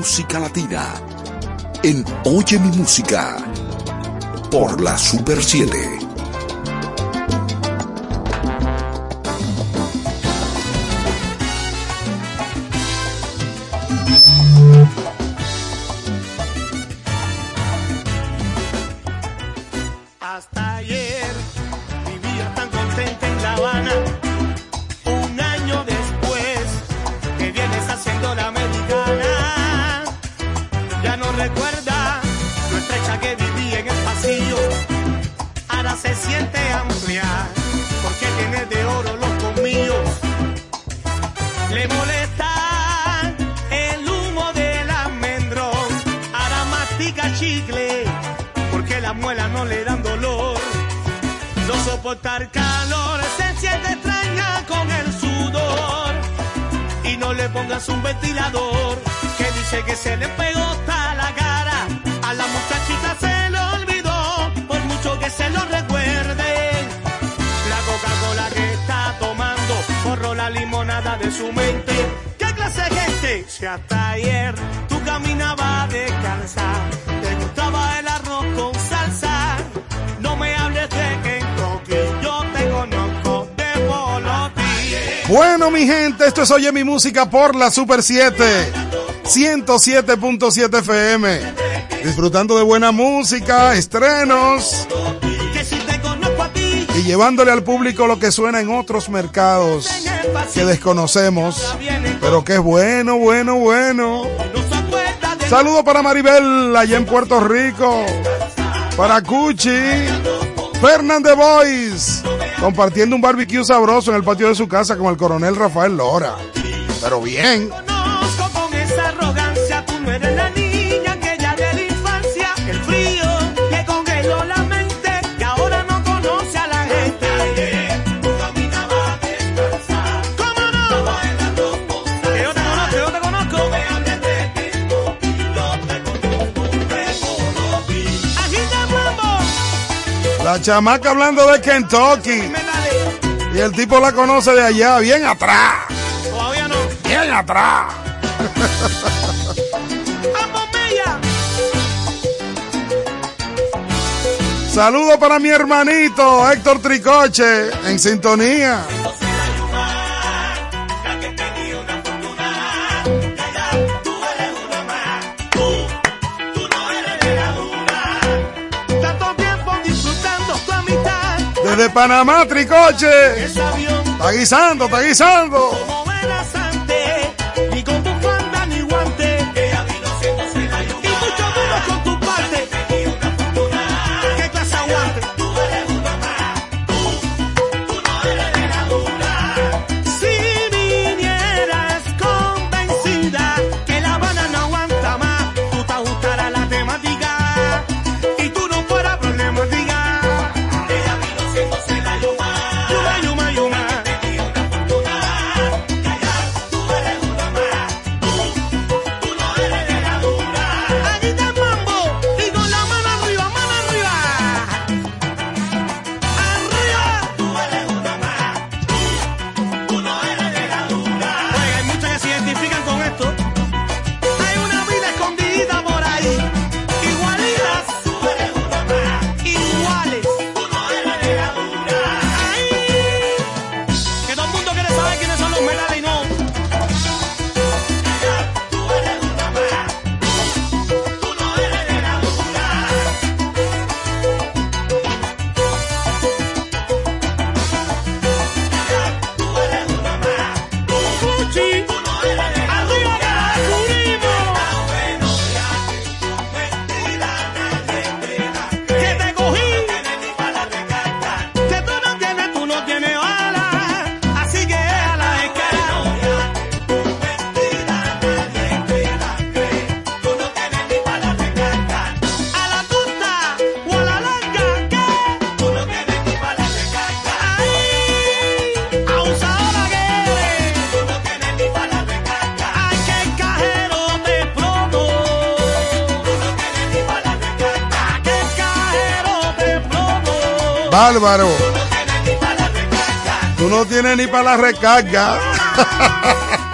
[SPEAKER 7] música latina en Oye mi música por la Super 7.
[SPEAKER 4] Oye mi música por la Super 7. 107.7 FM. Disfrutando de buena música, estrenos. Y llevándole al público lo que suena en otros mercados que desconocemos, pero que es bueno, bueno, bueno. Saludo para Maribel allá en Puerto Rico, para Cuchi, Fernández Boy, compartiendo un barbecue sabroso en el patio de su casa con el coronel Rafael Lora. Pero bien.
[SPEAKER 24] La
[SPEAKER 4] chamaca hablando de Kentucky. Y el tipo la conoce de allá, bien atrás.
[SPEAKER 24] Todavía no.
[SPEAKER 4] Bien atrás. Saludos para mi hermanito Héctor Tricoche, en sintonía. Panamá Tricoche. Está guisando, está guisando.
[SPEAKER 6] bárbaro. Tú no tienes ni para la recarga.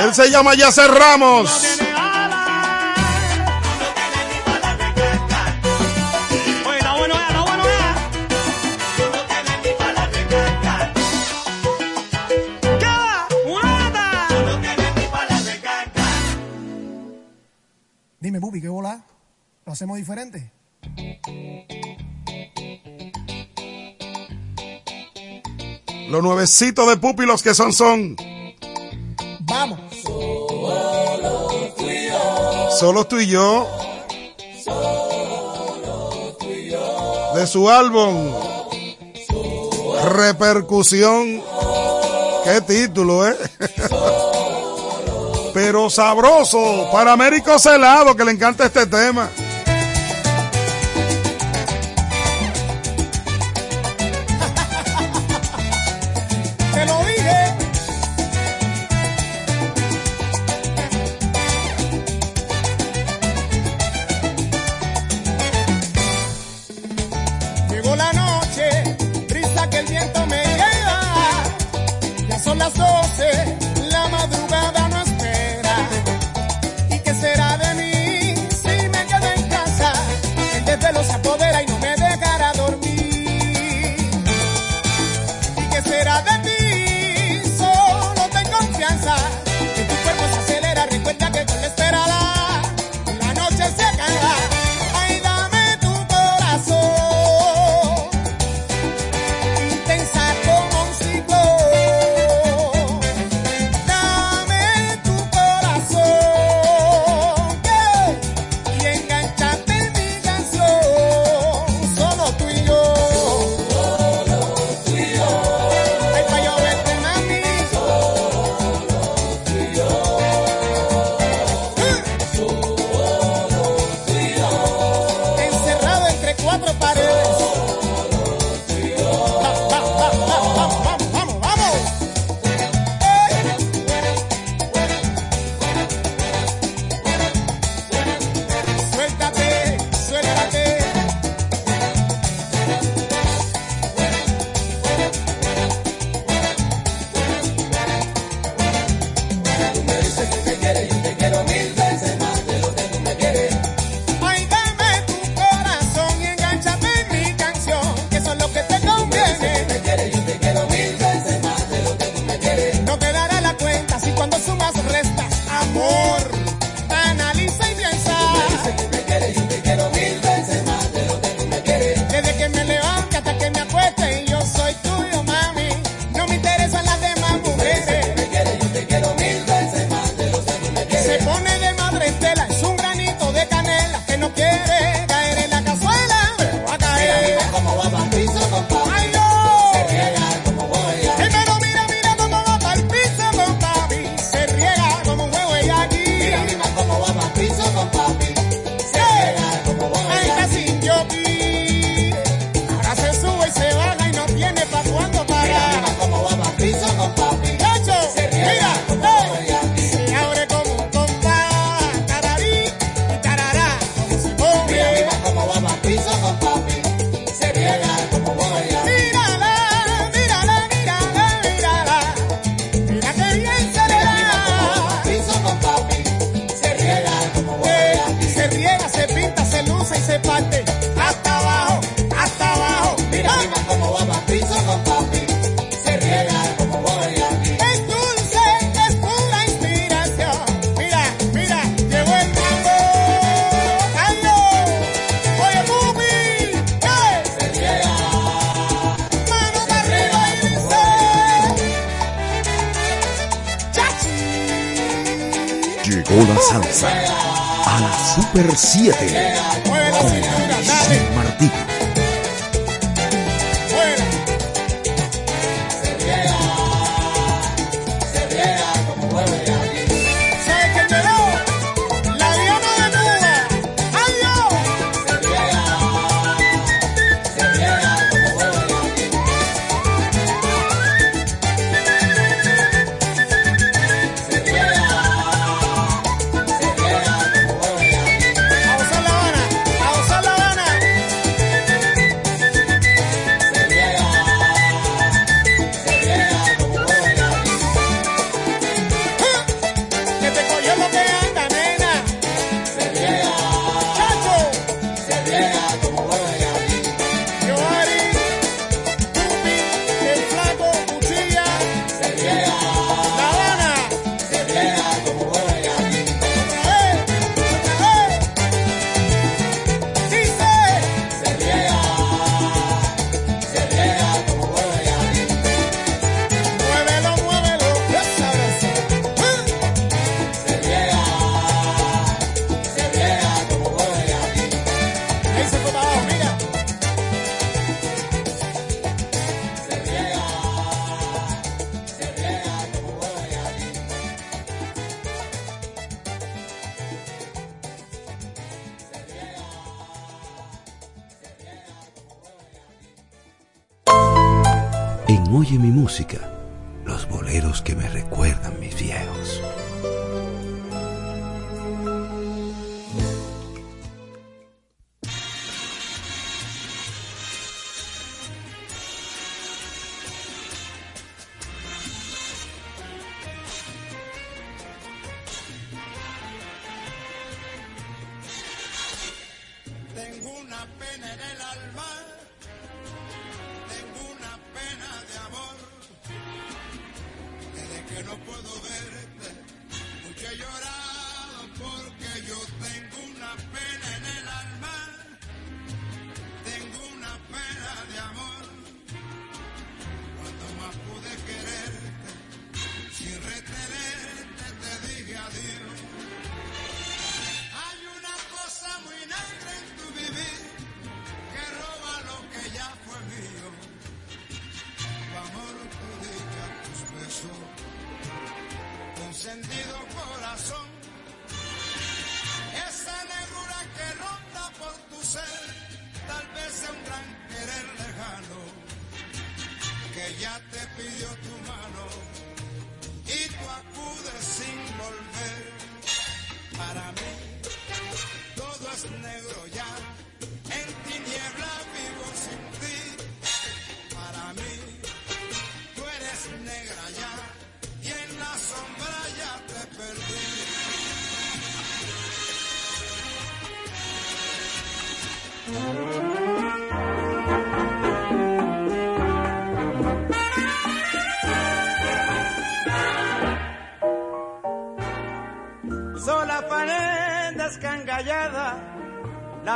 [SPEAKER 6] Él se llama Yacer Ramos.
[SPEAKER 4] hacemos diferente.
[SPEAKER 6] Los nuevecitos de Pupi, los que son, son.
[SPEAKER 4] Vamos.
[SPEAKER 6] Solo tú y yo. De su álbum. Repercusión. Qué título, ¿eh? Pero sabroso para Américo Celado, que le encanta este tema.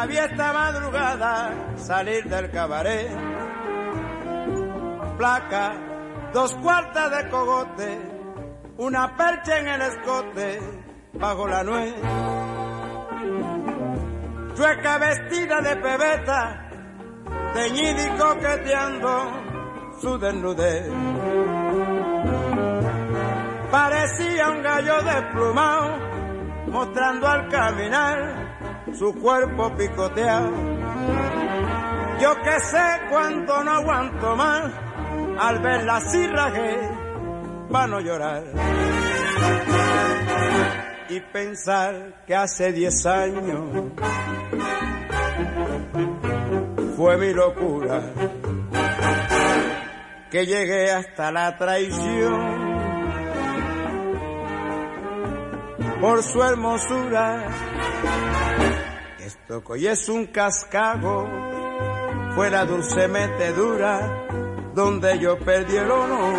[SPEAKER 4] La
[SPEAKER 25] vi esta madrugada salir del cabaret. Placa, dos cuartas de cogote, una percha en el escote, bajo la nuez. Chueca vestida de pebeta, teñida y coqueteando su desnudez. Parecía un gallo desplumado, mostrando al caminar su cuerpo picoteado. Yo que sé cuánto no aguanto más, al verla así rajé, para no llorar. Y pensar que hace diez años fue mi locura, que llegué hasta la traición por su hermosura. Esto que es un cascago, fue la dulce metedura donde yo perdí el honor.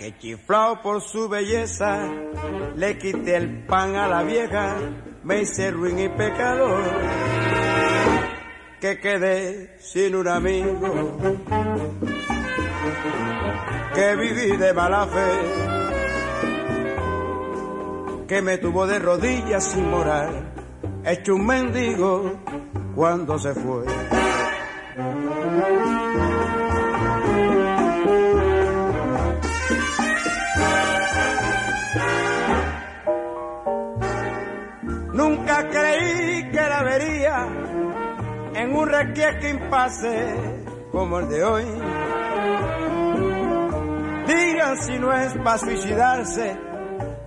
[SPEAKER 25] Que chiflado por su belleza, le quité el pan a la vieja, me hice ruin y pecador. Que quedé sin un amigo, que viví de mala fe que me tuvo de rodillas sin morar, hecho un mendigo cuando se fue. Nunca creí que la vería en un requiesque impasse como el de hoy. Digan si no es para suicidarse,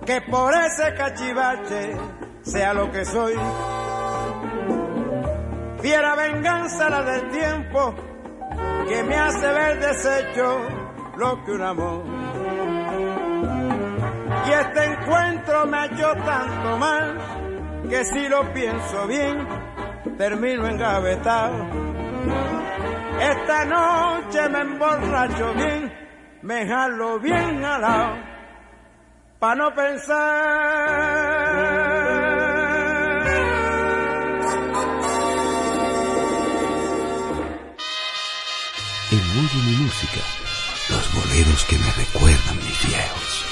[SPEAKER 25] que por ese cachivache sea lo que soy. Fiera venganza la del tiempo que me hace ver desecho lo que un amor. Y este encuentro me ha hecho tanto mal que si lo pienso bien termino engavetado. Esta noche me emborracho bien, me jalo bien jalao pa' no pensar.
[SPEAKER 5] En Oye mi música, los boleros que me recuerdan mis viejos.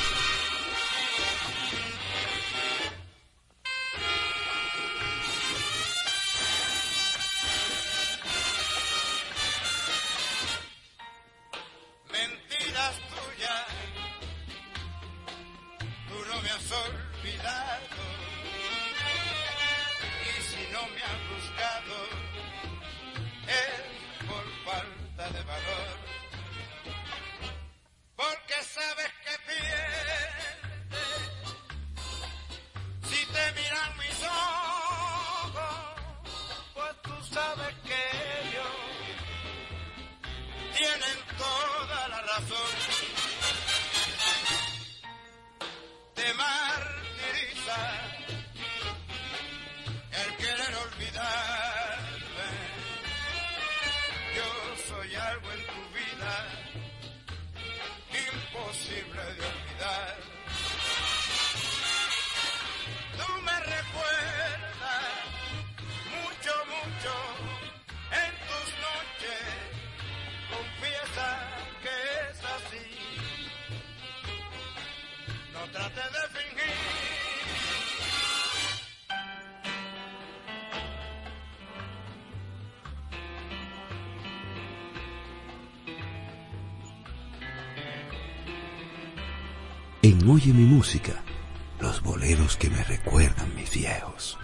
[SPEAKER 5] Los boleros que me recuerdan mis viejos.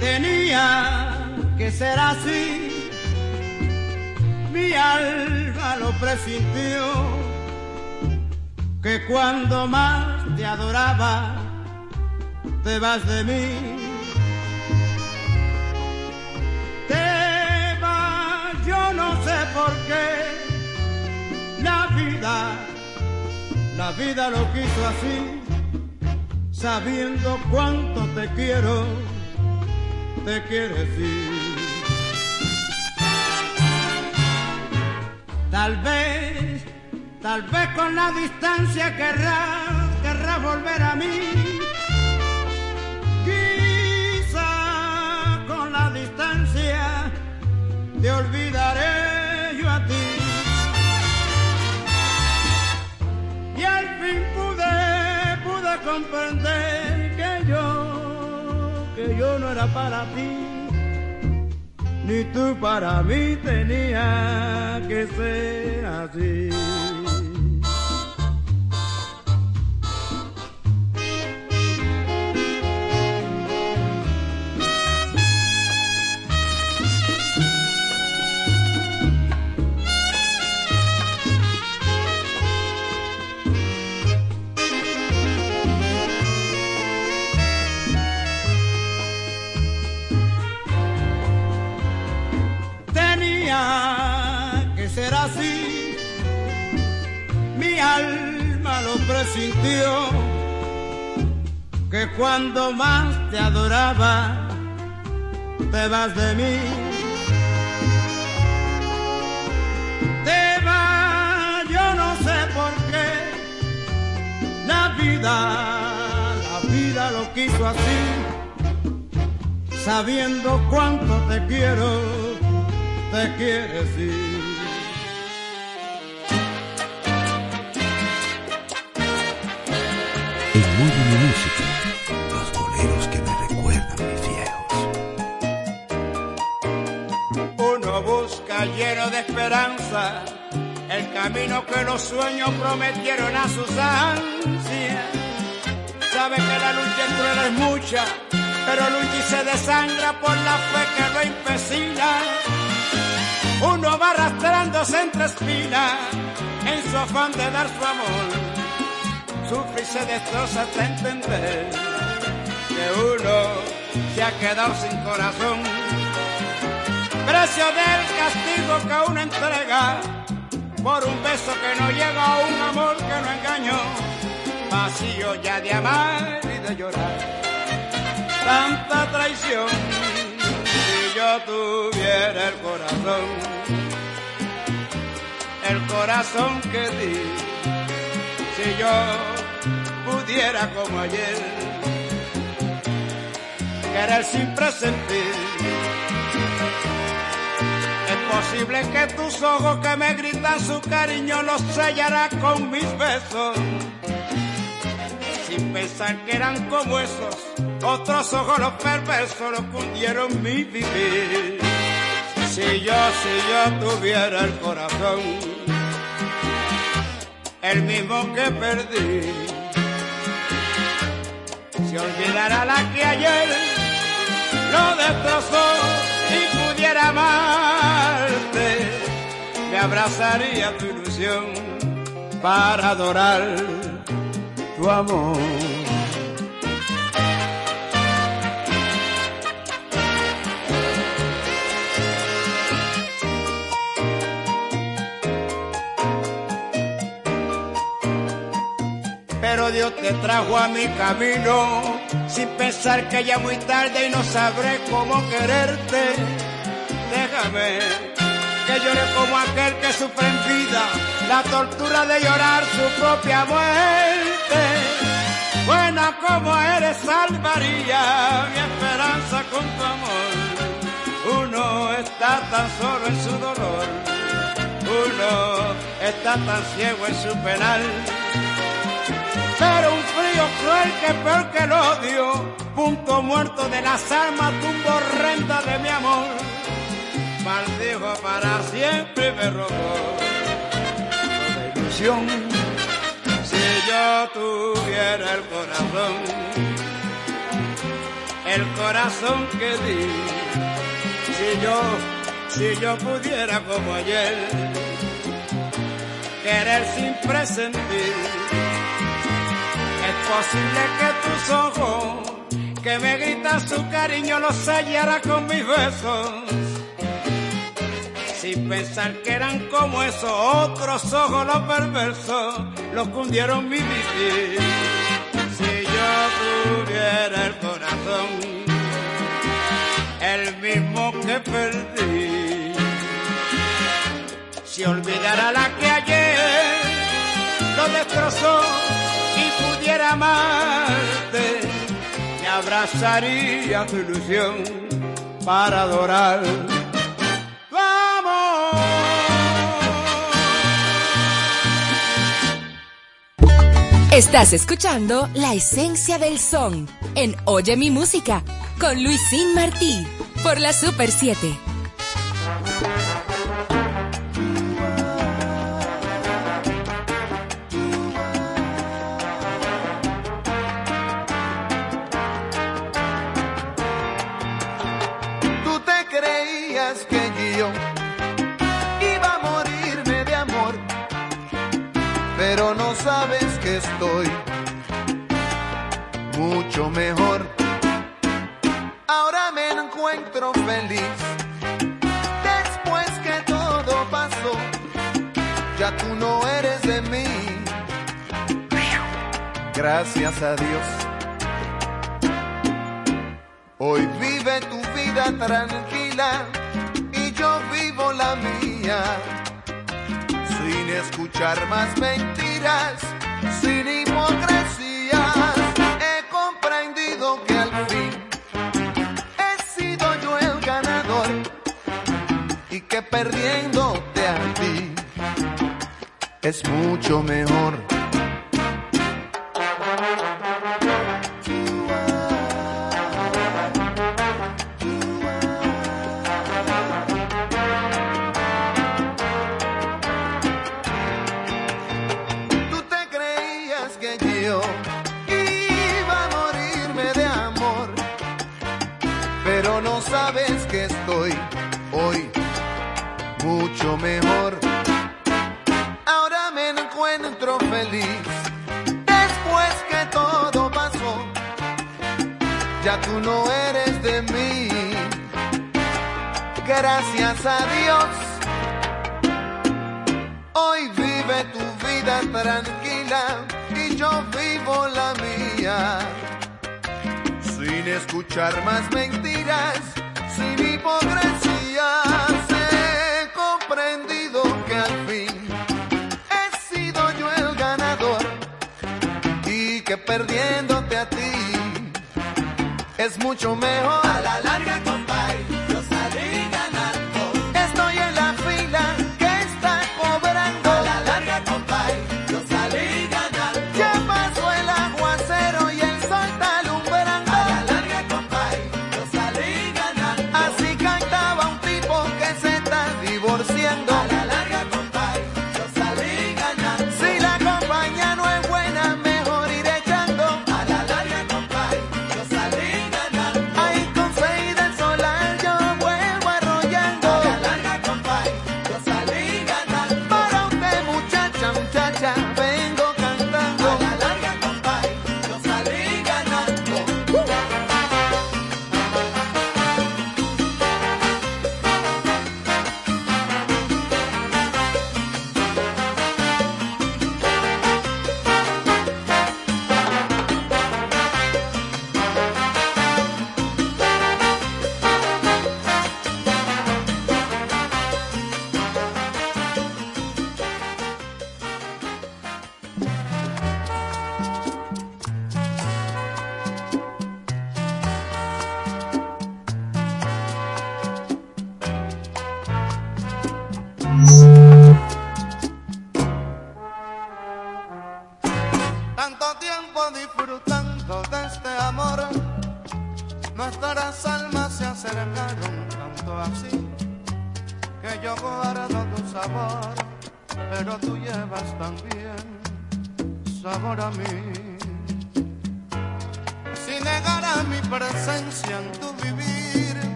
[SPEAKER 25] tenía que ser así. Mi alma lo presintió, que cuando más te adoraba, te vas de mí. La vida lo quiso así, sabiendo cuánto te quiero te quieres ir. Tal vez, tal vez con la distancia querrás volver a mí. Quizá con la distancia te olvidaré comprender que yo que yo no era para ti, ni tú para mí tenía que ser así. Alma lo presintió, que cuando más te adoraba, te vas de mí. Te vas, yo no sé por qué, la vida, la vida lo quiso así, sabiendo cuánto te quiero te quieres ir.
[SPEAKER 5] En mi música, los boleros que me recuerdan mis viejos.
[SPEAKER 25] Uno busca lleno de esperanza el camino que los sueños prometieron a sus ansias. Sabe que la lucha cruel es mucha, pero lucha y se desangra por la fe que lo empecina. Uno va arrastrándose entre espinas en su afán de dar su amor. Sufre y se destroza hasta entender que uno se ha quedado sin corazón. Precio del castigo que uno entrega por un beso que no llega a un amor que no engañó. Vacío ya de amar y de llorar. Tanta traición si yo tuviera el corazón, el corazón que di, si yo pudiera como ayer, querer sin presentir. Es posible que tus ojos que me gritan su cariño los sellará con mis besos. Sin pensar que eran como esos, otros ojos los perversos los cundieron mi vivir. Si yo, si yo tuviera el corazón, el mismo que perdí, si olvidara la que ayer lo destrozó y pudiera amarte, me abrazaría tu ilusión para adorar tu amor. Dios te trajo a mi camino, sin pensar que ya muy tarde y no sabré cómo quererte. Déjame que llore como aquel que sufre en vida la tortura de llorar su propia muerte. Buena como eres, salvaría mi esperanza con tu amor. Uno está tan solo en su dolor, uno está tan ciego en su penal. Pero un frío cruel que peor que el odio, punto muerto de las almas, tumba horrenda de mi amor. Maldijo para siempre me robó toda ilusión. Si yo tuviera el corazón, el corazón que di, si yo, si yo pudiera como ayer, querer sin presentir, es posible que tus ojos, que me gritan su cariño, los sellara con mis besos sin pensar que eran como esos otros ojos los perversos, los cundieron mi vivir. Si yo tuviera el corazón, el mismo que perdí, si olvidara la que ayer lo destrozó amarte, me abrazaría tu ilusión para adorar
[SPEAKER 12] Estás escuchando La Esencia del Son en Oye mi música con Luisín Martí por la Super 7.
[SPEAKER 9] Sabes que estoy mucho mejor. Ahora me encuentro feliz. Después que todo pasó, ya tú no eres de mí. Gracias a Dios. Hoy vive tu vida tranquila y yo vivo la mía. Sin escuchar más mentiras, sin hipocresías. He comprendido que al fin he sido yo el ganador y que perdiéndote a ti es mucho mejor. No eres de mí. Gracias a Dios. Hoy vive tu vida tranquila y yo vivo la mía. Sin escuchar más mentiras, sin hipocresías. He comprendido que al fin he sido yo el ganador y que ti es mucho mejor. A la larga,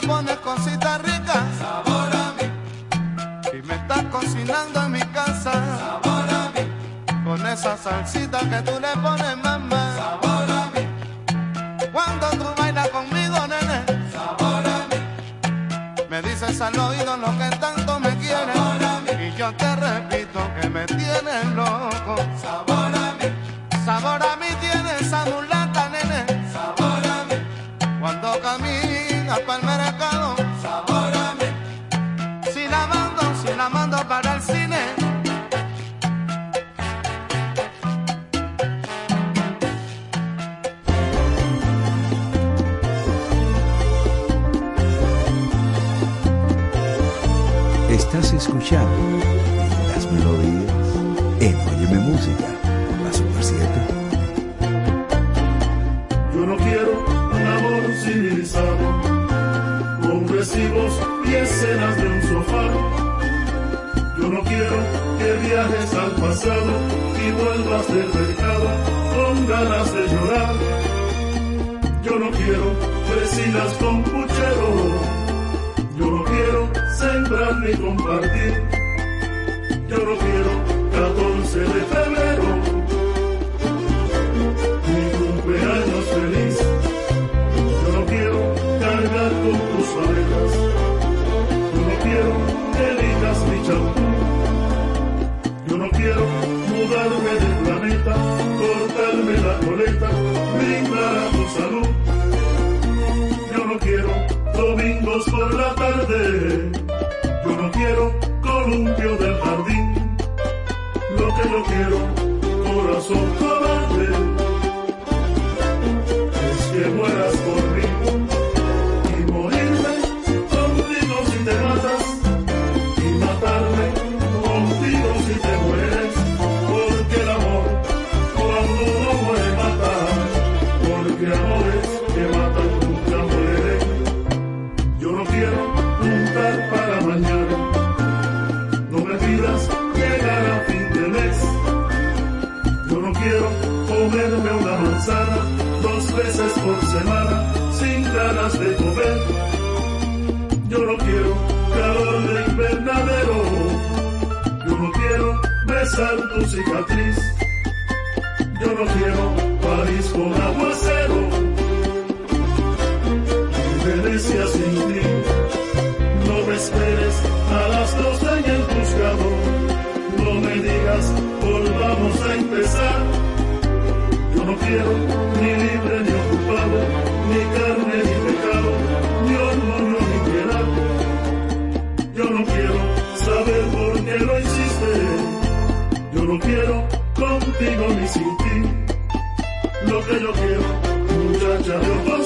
[SPEAKER 9] le pones cositas ricas. Sabor a. Y me estás cocinando en mi casa. Sabor a. Con esa salsita que tú le pones, mamá. Sabor a. Cuando tú bailas conmigo, nene. Sabor a mí. Me dices al oído.
[SPEAKER 5] escuchando las melodías en Óyeme Música por la Super 7.
[SPEAKER 26] Yo no quiero un amor civilizado, hombres y vos y escenas de un sofá. Yo no quiero que viajes al pasado y vuelvas del mercado con ganas de llorar. Yo no quiero vecinas con puchero sembrar ni compartir. Yo no quiero quiero, corazón. tu cicatriz. Yo no quiero París con aguacero, ni Venecia sin ti. No me esperes a las dos en el buscador. No me digas, volvamos a empezar. Yo no quiero ni libre
[SPEAKER 5] Georgia.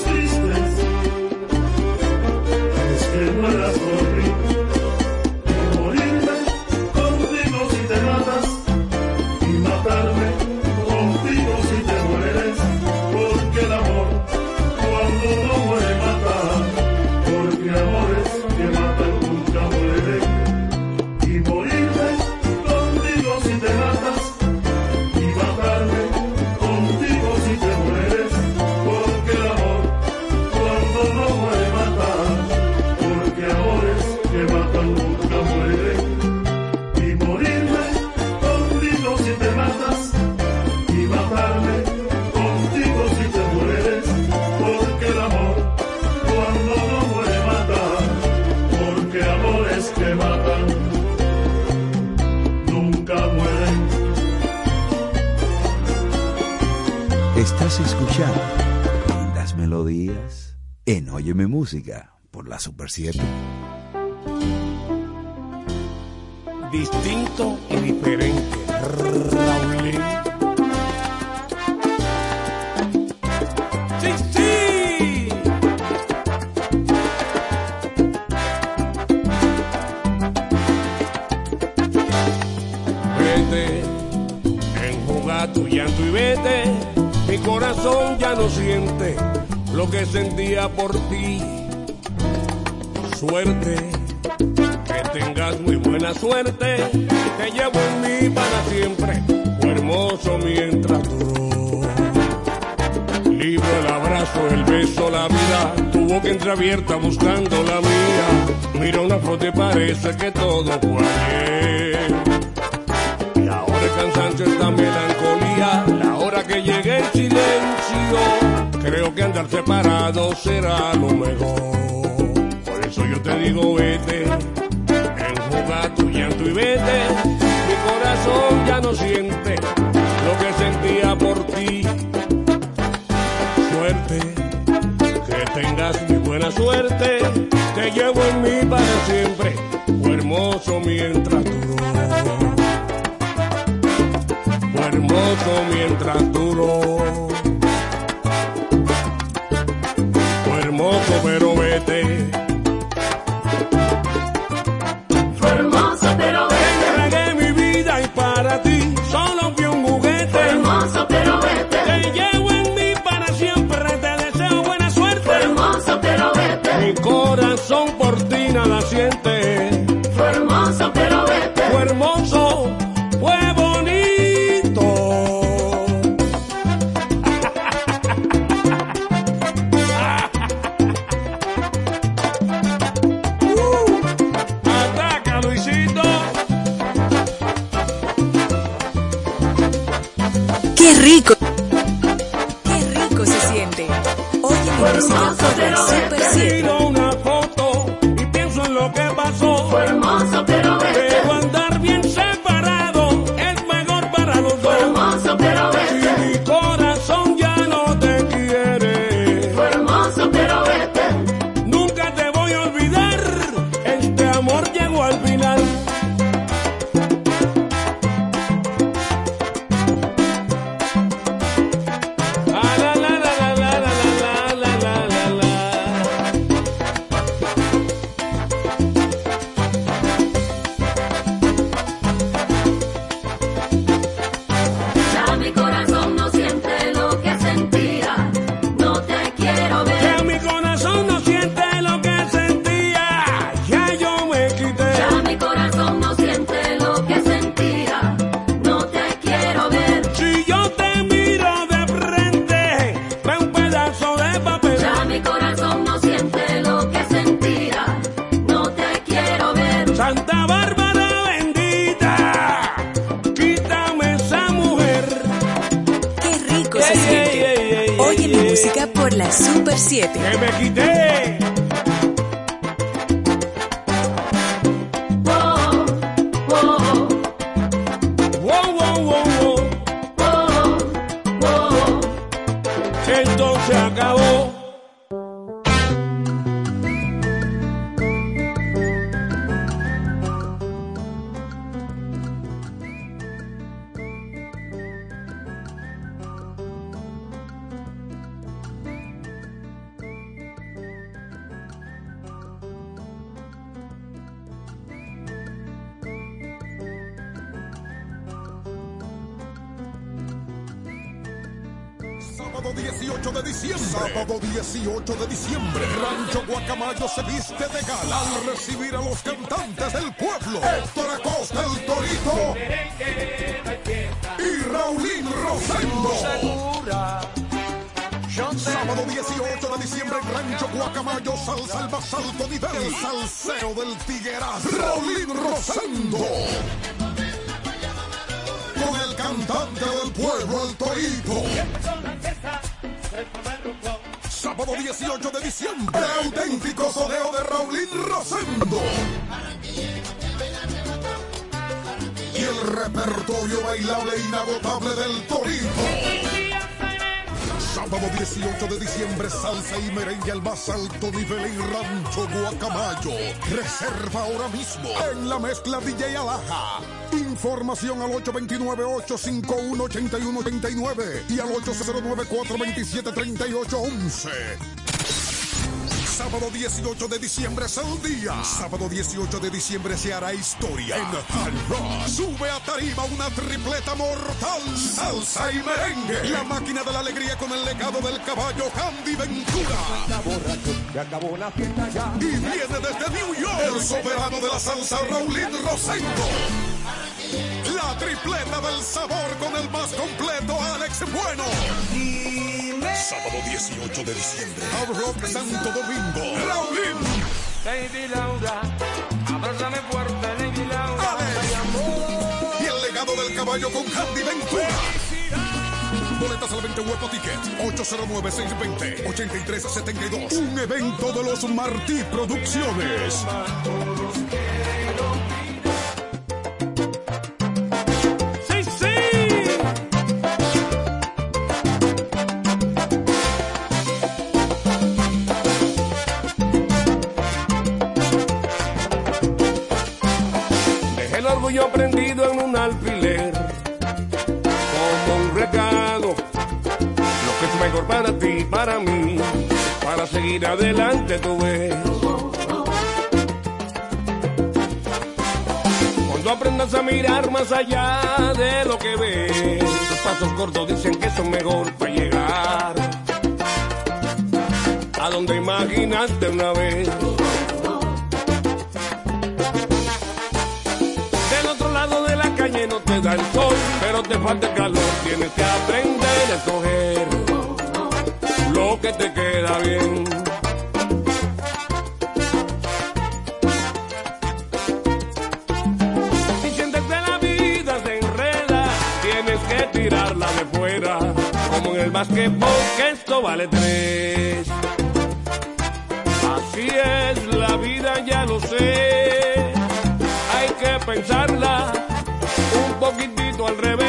[SPEAKER 18] Distinto abierta buscando la mía. Mira una foto y parece que todo fue ayer. Y ahora el cansancio, esta melancolía, la hora que llegue el silencio. Creo que andar separado será lo mejor. Por eso yo te digo,
[SPEAKER 3] eh, mezcla DJ Alaja. Información al 829-851-8189 y al 809-427-3811. Sábado 18 de diciembre es el día. Sábado 18 de diciembre se hará historia en Hard Rock. Sube a tarima una tripleta mortal. Salsa y merengue. La máquina de la alegría con el legado del caballo Candy Ventura.
[SPEAKER 17] Se acabó la fiesta ya.
[SPEAKER 3] Y viene desde New York el soberano de la salsa Raulín Rosendo. La tripleta del sabor con el más completo Alex Bueno. Sábado 18 de diciembre. Hard Rock Santo Domingo. Raulín.
[SPEAKER 18] Lady Laura, abrázame fuerte, Lady
[SPEAKER 3] caballo con Candy Ventura. Boletas al 20 Hueco Ticket 809-620-8372 Un evento de los Martí Producciones
[SPEAKER 18] seguir adelante tú ves. Cuando aprendas a mirar más allá de lo que ves, tus pasos cortos dicen que son mejor para llegar a donde imaginaste una vez. Del otro lado de la calle no te da el sol, pero te falta el calor. Tienes que aprender a escoger que te queda bien. Si sientes que la vida se enreda, tienes que tirarla de fuera. Como en el básquetbol, que esto vale tres. Así es la vida, ya lo sé. Hay que pensarla un poquitito al revés,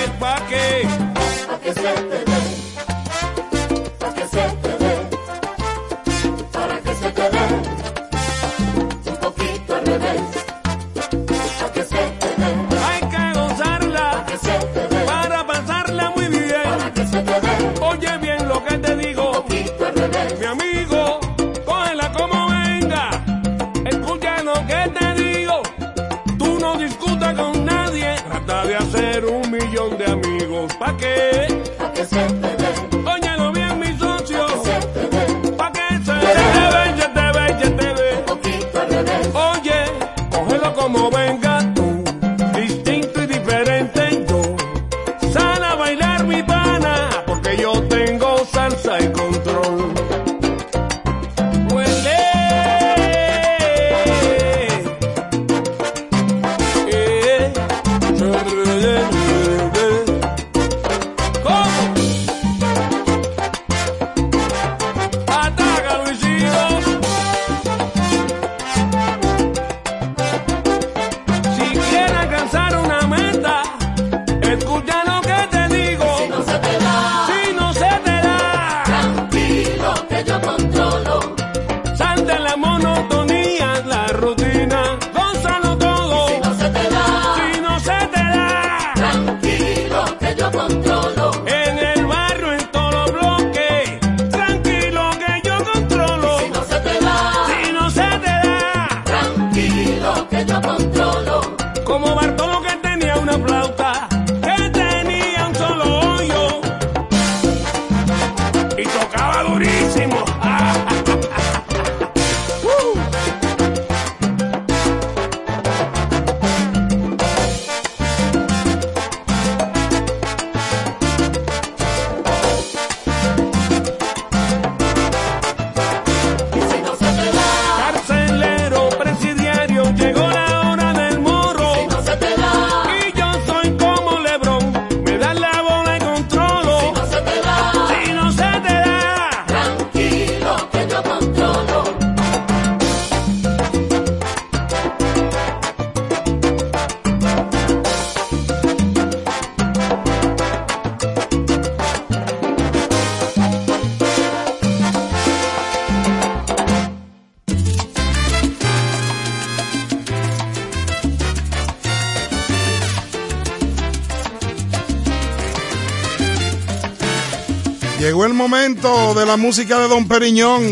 [SPEAKER 4] momento de la música de Don Periñón,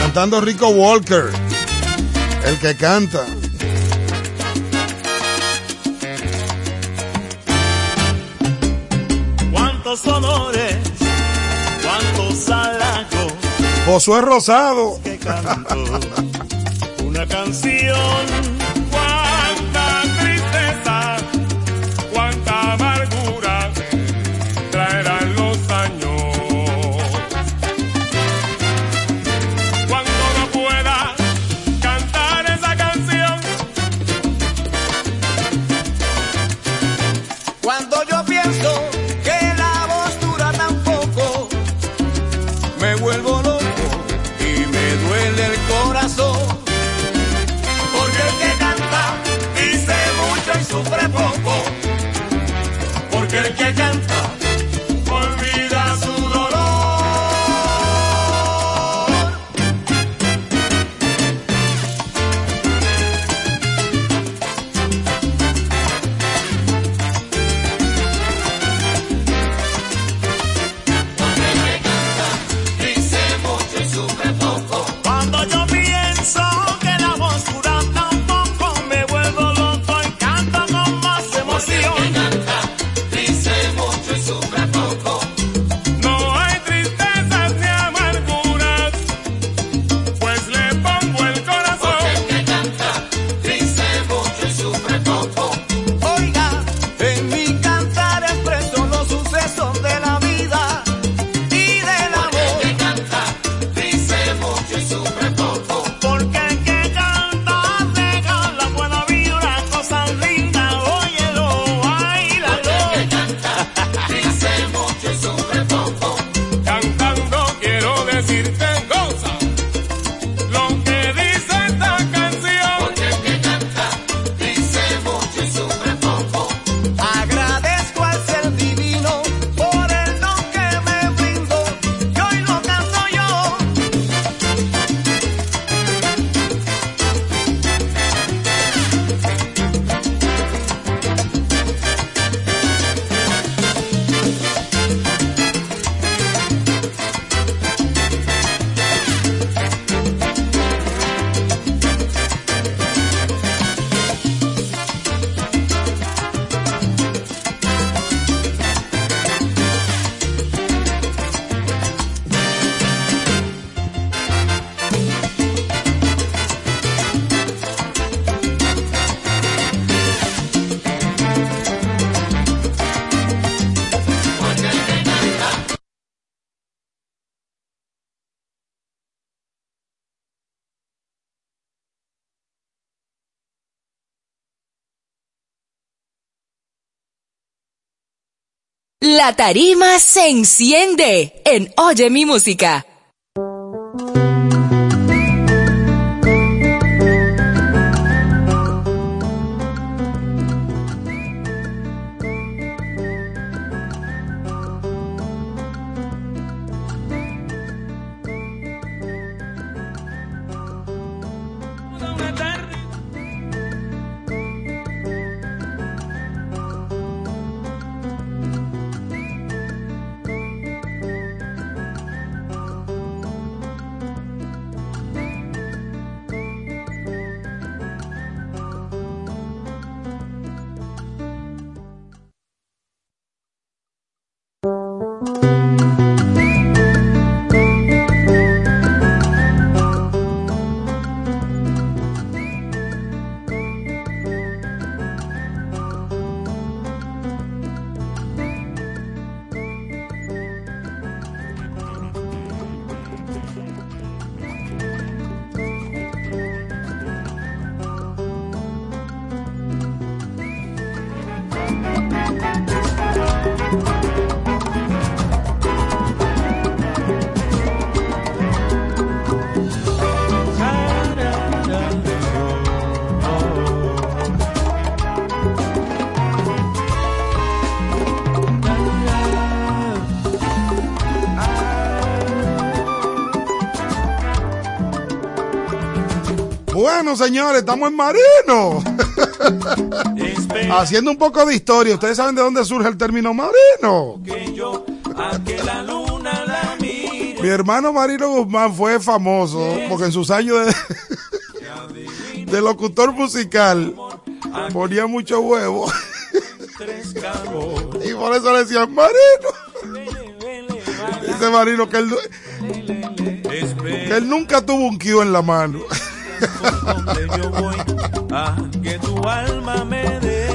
[SPEAKER 4] cantando Rico Walker, el que canta.
[SPEAKER 18] Cuántos honores, cuántos halagos.
[SPEAKER 4] Josué Rosado.
[SPEAKER 18] Que canto.
[SPEAKER 27] La
[SPEAKER 13] tarima se enciende en Oye mi música.
[SPEAKER 4] señores, estamos en Marino. Haciendo un poco de historia, ustedes saben de dónde surge el término marino. Mi hermano Marino Guzmán fue famoso porque en sus años de, locutor musical ponía mucho huevo. Y por eso le decían Marino. Dice Marino que él, que él nunca tuvo un kio en la mano.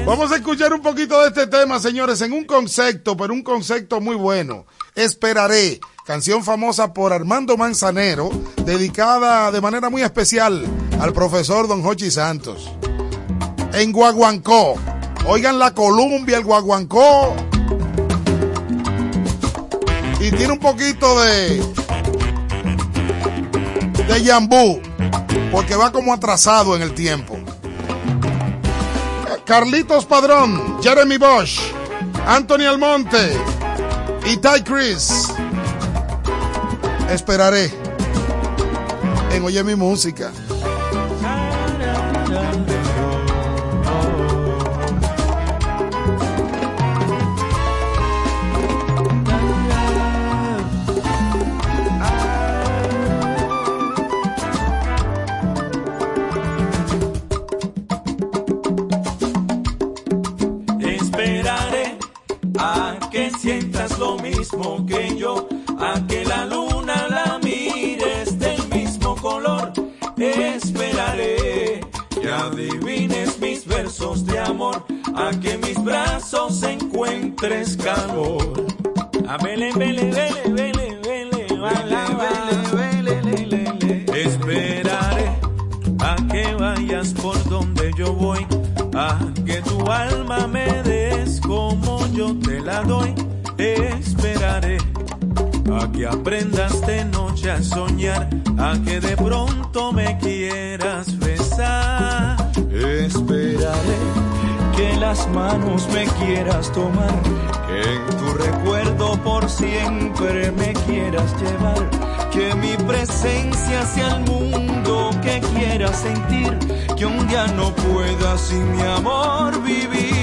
[SPEAKER 4] Vamos a escuchar un poquito de este tema, señores, en un concepto, pero un concepto muy bueno. Esperaré, canción famosa por Armando Manzanero, dedicada de manera muy especial al profesor Don Jochi Santos. En Guaguancó. Oigan la Columbia, el Guaguancó. Y tiene un poquito de. de Yambú. Porque va como atrasado en el tiempo. Carlitos Padrón, Jeremy Bosch, Anthony Almonte y Ty Chris. Esperaré en Oye mi música.
[SPEAKER 28] Encuentres calor. A vele, vele, vele, vele, vele, bala, bala. Esperaré a que vayas por donde yo voy, a que tu alma me des como yo te la doy. Esperaré a que aprendas de noche a soñar, a que de pronto manos me quieras tomar, que en tu recuerdo por siempre me quieras llevar, que mi presencia sea el mundo que quieras sentir, que un día no pueda sin mi amor vivir.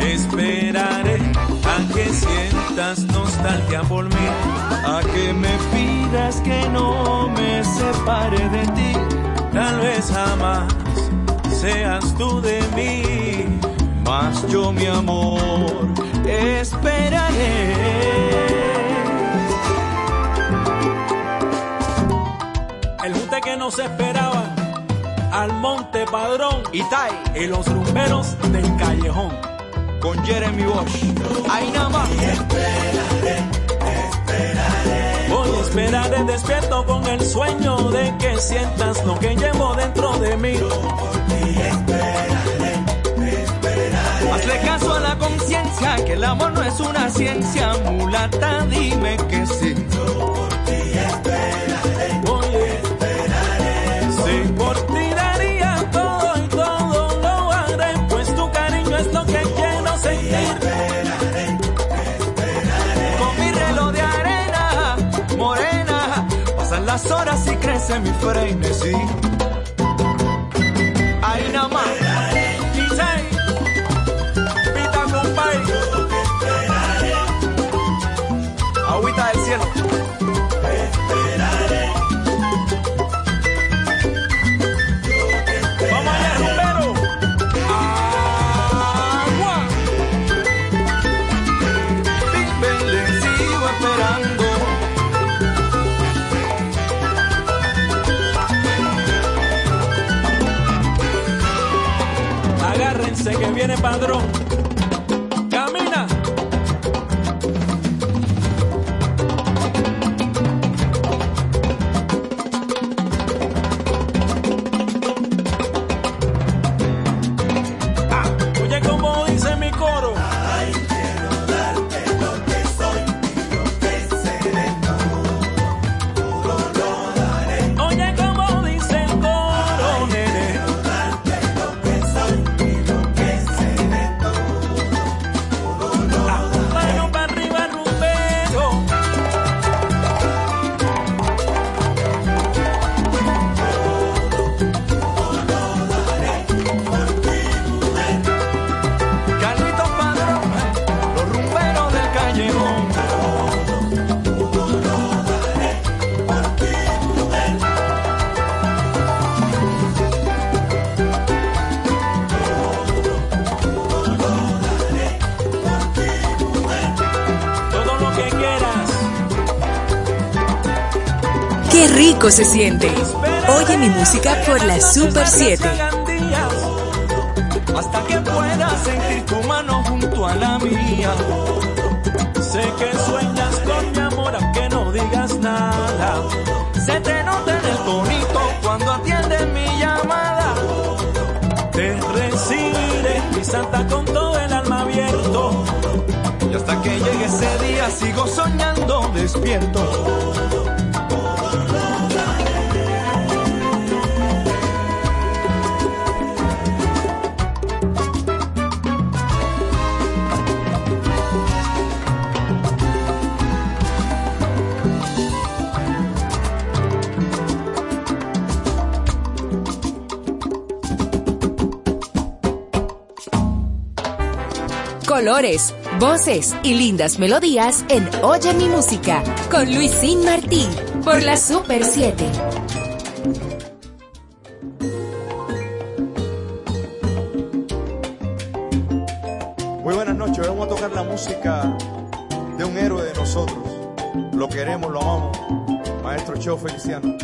[SPEAKER 28] Esperaré a que sientas nostalgia por mí, a que me pidas que no me separe de ti, tal vez jamás seas tú de mí, mas yo mi amor esperaré. El junte que no se esperaba, al monte padrón y Tai y los rumberos del callejón. Con Jeremy Bosch, ahí nada más. Hoy esperaré despierto con el sueño de que sientas lo que llevo dentro de mí.
[SPEAKER 25] Hazle caso a la conciencia, que el amor no es una ciencia. Mulata, dime que sí.
[SPEAKER 28] Oye, si por ti daría todo y todo lo haré, pues tu cariño es lo que quiero sentir.
[SPEAKER 25] Con mi reloj de arena morena, pasan las horas y crece mi frenesí.
[SPEAKER 29] Se siente. Oye mi música por la Super 7.
[SPEAKER 9] hasta que pueda sentir tu mano junto a la mía. Sé que sueñas con mi amor aunque no digas nada. Se te nota en el tonito cuando atiendes mi llamada. Te recibiré mi santa con todo el alma abierto. Y hasta que llegue ese día sigo soñando despierto.
[SPEAKER 13] Colores, voces y lindas melodías en Oye mi música con Luisín Martín por la Super 7.
[SPEAKER 28] Muy buenas noches, vamos a tocar la música de un héroe de nosotros. Lo queremos, lo amamos. Maestro Cheo Feliciano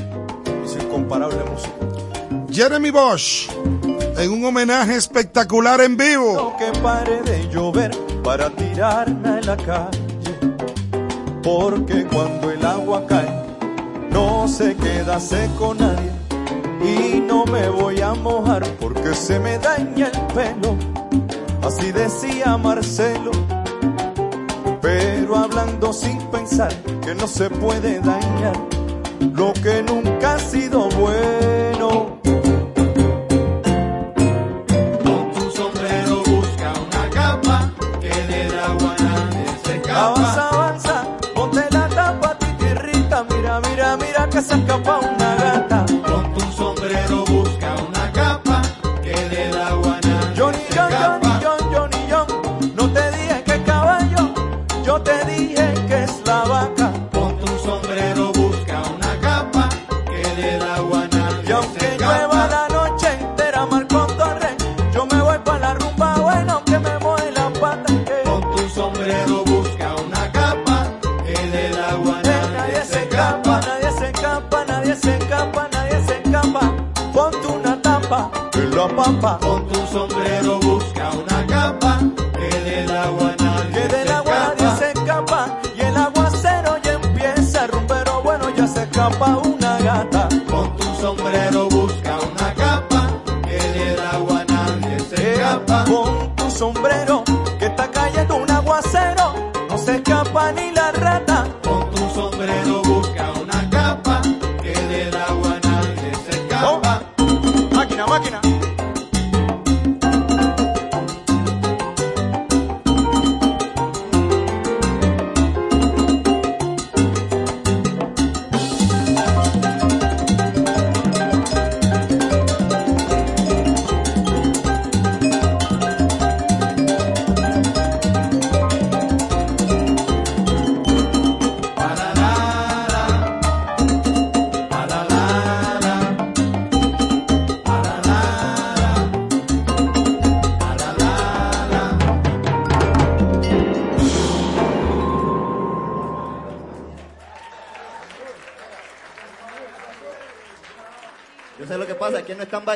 [SPEAKER 28] y su incomparable música.
[SPEAKER 4] Jeremy Bosch, en un homenaje espectacular en vivo.
[SPEAKER 28] Que pare de llover para tirarme en la calle. Porque cuando el agua cae, no se queda seco nadie. Y no me voy a mojar porque se me daña el pelo. Así decía Marcelo. Pero hablando sin pensar que no se puede dañar lo que nunca ha sido bueno.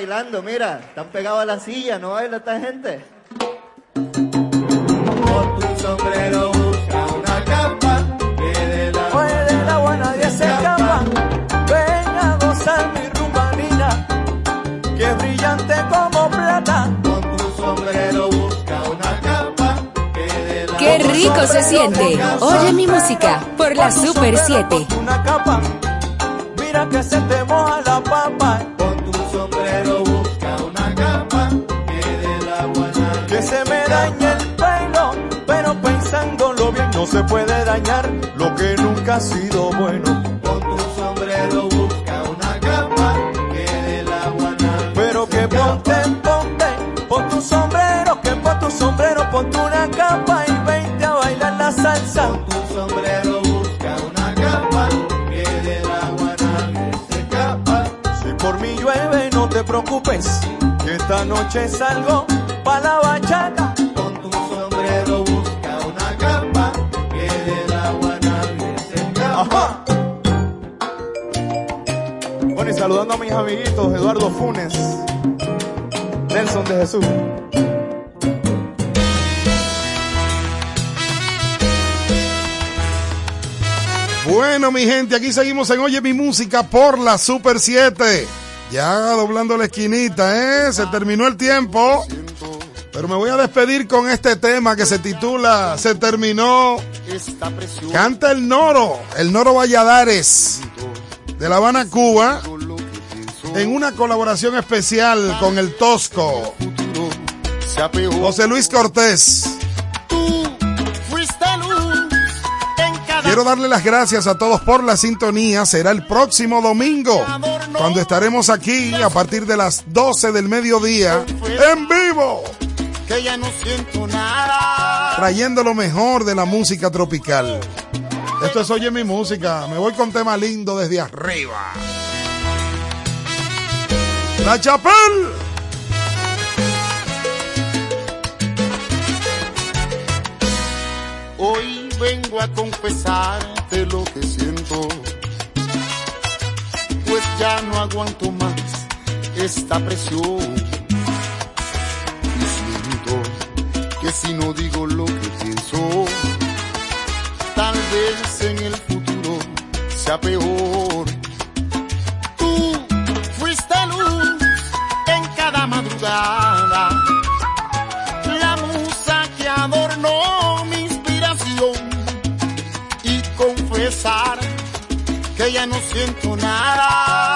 [SPEAKER 2] Bailando, mira, están pegados a la silla, no baila esta gente.
[SPEAKER 9] Con tu sombrero busca una capa que del agua
[SPEAKER 28] Oye, del agua nadie se escapa. Ven a gozar mi rumbanina, que es brillante como plata.
[SPEAKER 9] Con tu sombrero busca una capa que del agua
[SPEAKER 13] Qué rico se siente. Oye mi música por la Super 7.
[SPEAKER 28] Una capa, mira que se te moja la papa.
[SPEAKER 9] Con tu sombrero
[SPEAKER 28] se puede dañar lo que nunca ha sido bueno.
[SPEAKER 9] Con tu sombrero busca una capa que del agua nadie
[SPEAKER 28] Pero que ponte, ponte, pon tu sombrero, que pon tu sombrero, ponte una capa y vente a bailar la salsa.
[SPEAKER 9] Con tu sombrero busca una capa que del agua nadie se escapa.
[SPEAKER 28] Si por mí llueve, no te preocupes, que esta noche salgo pa' la bachata. Saludando a mis amiguitos, Eduardo Funes, Nelson de Jesús.
[SPEAKER 4] Bueno, mi gente, aquí seguimos en Oye mi música por la Super 7. Ya doblando la esquinita, ¿eh? Se terminó el tiempo. Pero me voy a despedir con este tema que se titula Se terminó. Canta el Noro, el Noro Valladares, de La Habana, Cuba, en una colaboración especial con el Tosco. José Luis Cortés. Quiero darle las gracias a todos por la sintonía. Será el próximo domingo, cuando estaremos aquí a partir de las 12 del mediodía, en vivo, trayendo lo mejor de la música tropical. Esto es Oye mi música. Me voy con tema lindo desde arriba. La Chapel.
[SPEAKER 23] Hoy vengo a confesarte lo que siento, pues ya no aguanto más esta presión. Y siento que si no digo lo que pienso, tal vez en el futuro sea peor. Que ya no siento nada.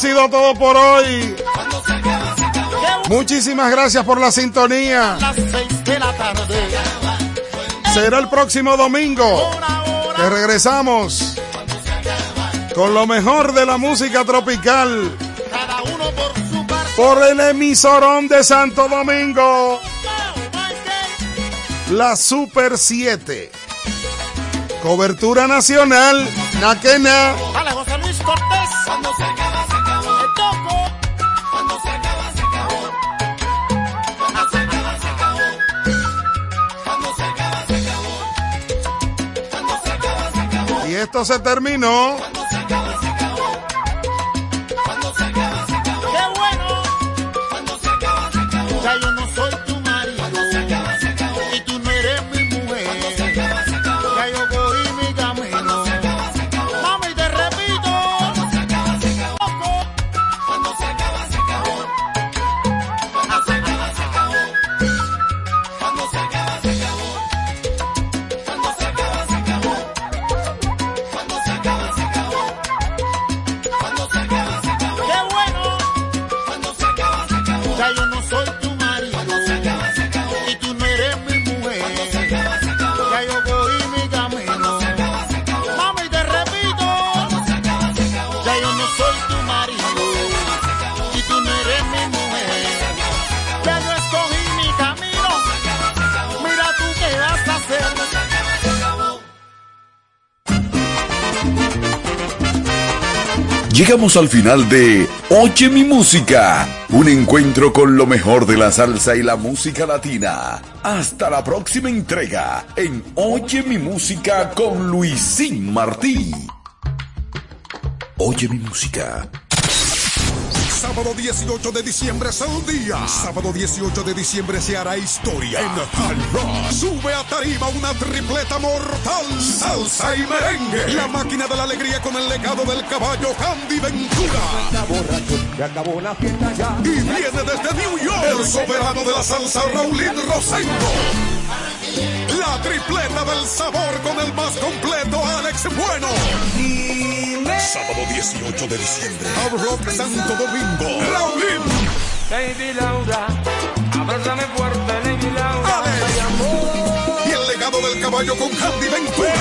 [SPEAKER 23] Sido todo por hoy. Muchísimas gracias por la sintonía. Será el próximo domingo que regresamos con lo mejor de la música tropical
[SPEAKER 4] Cada uno por su parte.
[SPEAKER 23] por el emisorón de Santo Domingo. La Super 7. Cobertura nacional. Naquena.
[SPEAKER 4] Se
[SPEAKER 23] terminó.
[SPEAKER 5] Llegamos al final de Oye mi música, un encuentro con lo mejor de la salsa y la música latina. Hasta la próxima entrega en Oye mi música con Luisín Martí. Oye mi música.
[SPEAKER 3] Sábado 18 de diciembre es el día. Sábado 18 de diciembre se hará historia. En Hard Rock sube a tarima una tripleta mortal. Salsa y merengue. La máquina de la alegría con el legado del caballo Candy Ventura.
[SPEAKER 28] Se acabó la fiesta ya.
[SPEAKER 3] Y viene desde New York el soberano de la salsa Raulín Rosendo. La tripleta del sabor con el más completo Alex Bueno. Sábado 18 de diciembre. Hard Rock Santo Domingo. Raulín.
[SPEAKER 25] Lady Laura, abrázame fuerte, Lady Laura.
[SPEAKER 3] Y el legado del caballo con Candy Ventura.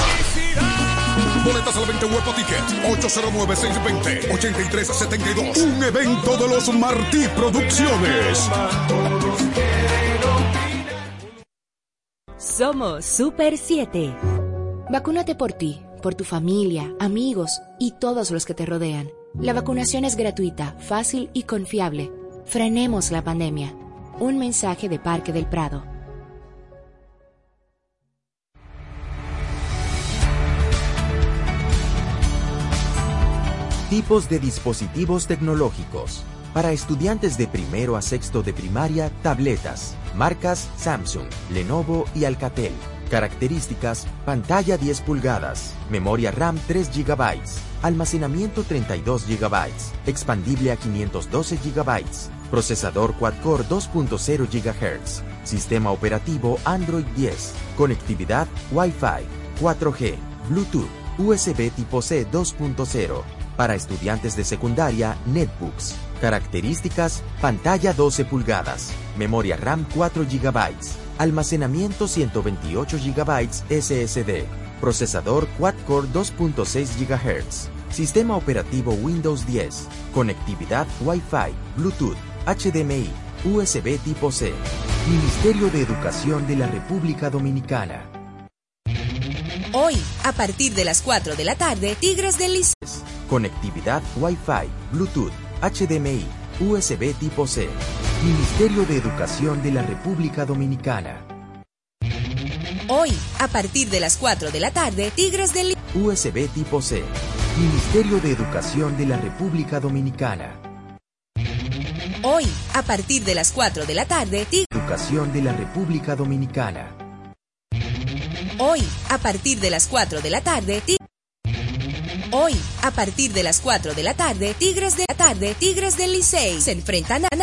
[SPEAKER 3] Boletas a la venta en Huepo Ticket 809-620-8372. Un evento de los Martí Producciones.
[SPEAKER 12] Somos Super 7. Vacúnate por ti, por tu familia, amigos y todos los que te rodean. La vacunación es gratuita, fácil y confiable. Frenemos la pandemia. Un mensaje de Parque del Prado.
[SPEAKER 30] Tipos de dispositivos tecnológicos. Para estudiantes de primero a sexto de primaria, tabletas. Marcas Samsung, Lenovo y Alcatel. Características, pantalla 10 pulgadas, memoria RAM 3 GB, almacenamiento 32 GB, expandible a 512 GB, procesador quad-core 2.0 GHz, sistema operativo Android 10, conectividad Wi-Fi, 4G, Bluetooth, USB tipo C 2.0. Para estudiantes de secundaria, netbooks. Características, pantalla 12 pulgadas, memoria RAM 4 GB, almacenamiento 128 GB SSD, procesador quad-core 2.6 GHz, sistema operativo Windows 10, conectividad Wi-Fi, Bluetooth, HDMI, USB tipo C. Ministerio de Educación de la República Dominicana.
[SPEAKER 13] Hoy, a partir de las 4 de la tarde, Tigres del Liceo.
[SPEAKER 30] Conectividad Wi-Fi, Bluetooth, HDMI, USB tipo C. Ministerio de Educación de la República Dominicana.
[SPEAKER 13] Hoy, a partir de las 4 de la tarde, Tigres del Liceo.
[SPEAKER 30] USB tipo C. Ministerio de Educación de la República Dominicana.
[SPEAKER 13] Hoy, a partir de las 4 de la tarde, Tigres.
[SPEAKER 30] Educación de la República Dominicana.
[SPEAKER 13] Hoy, a partir de las 4 de la tarde, Tigres. Hoy, a partir de las 4 de la tarde, Tigres de la tarde, Tigres del Licey se enfrentan a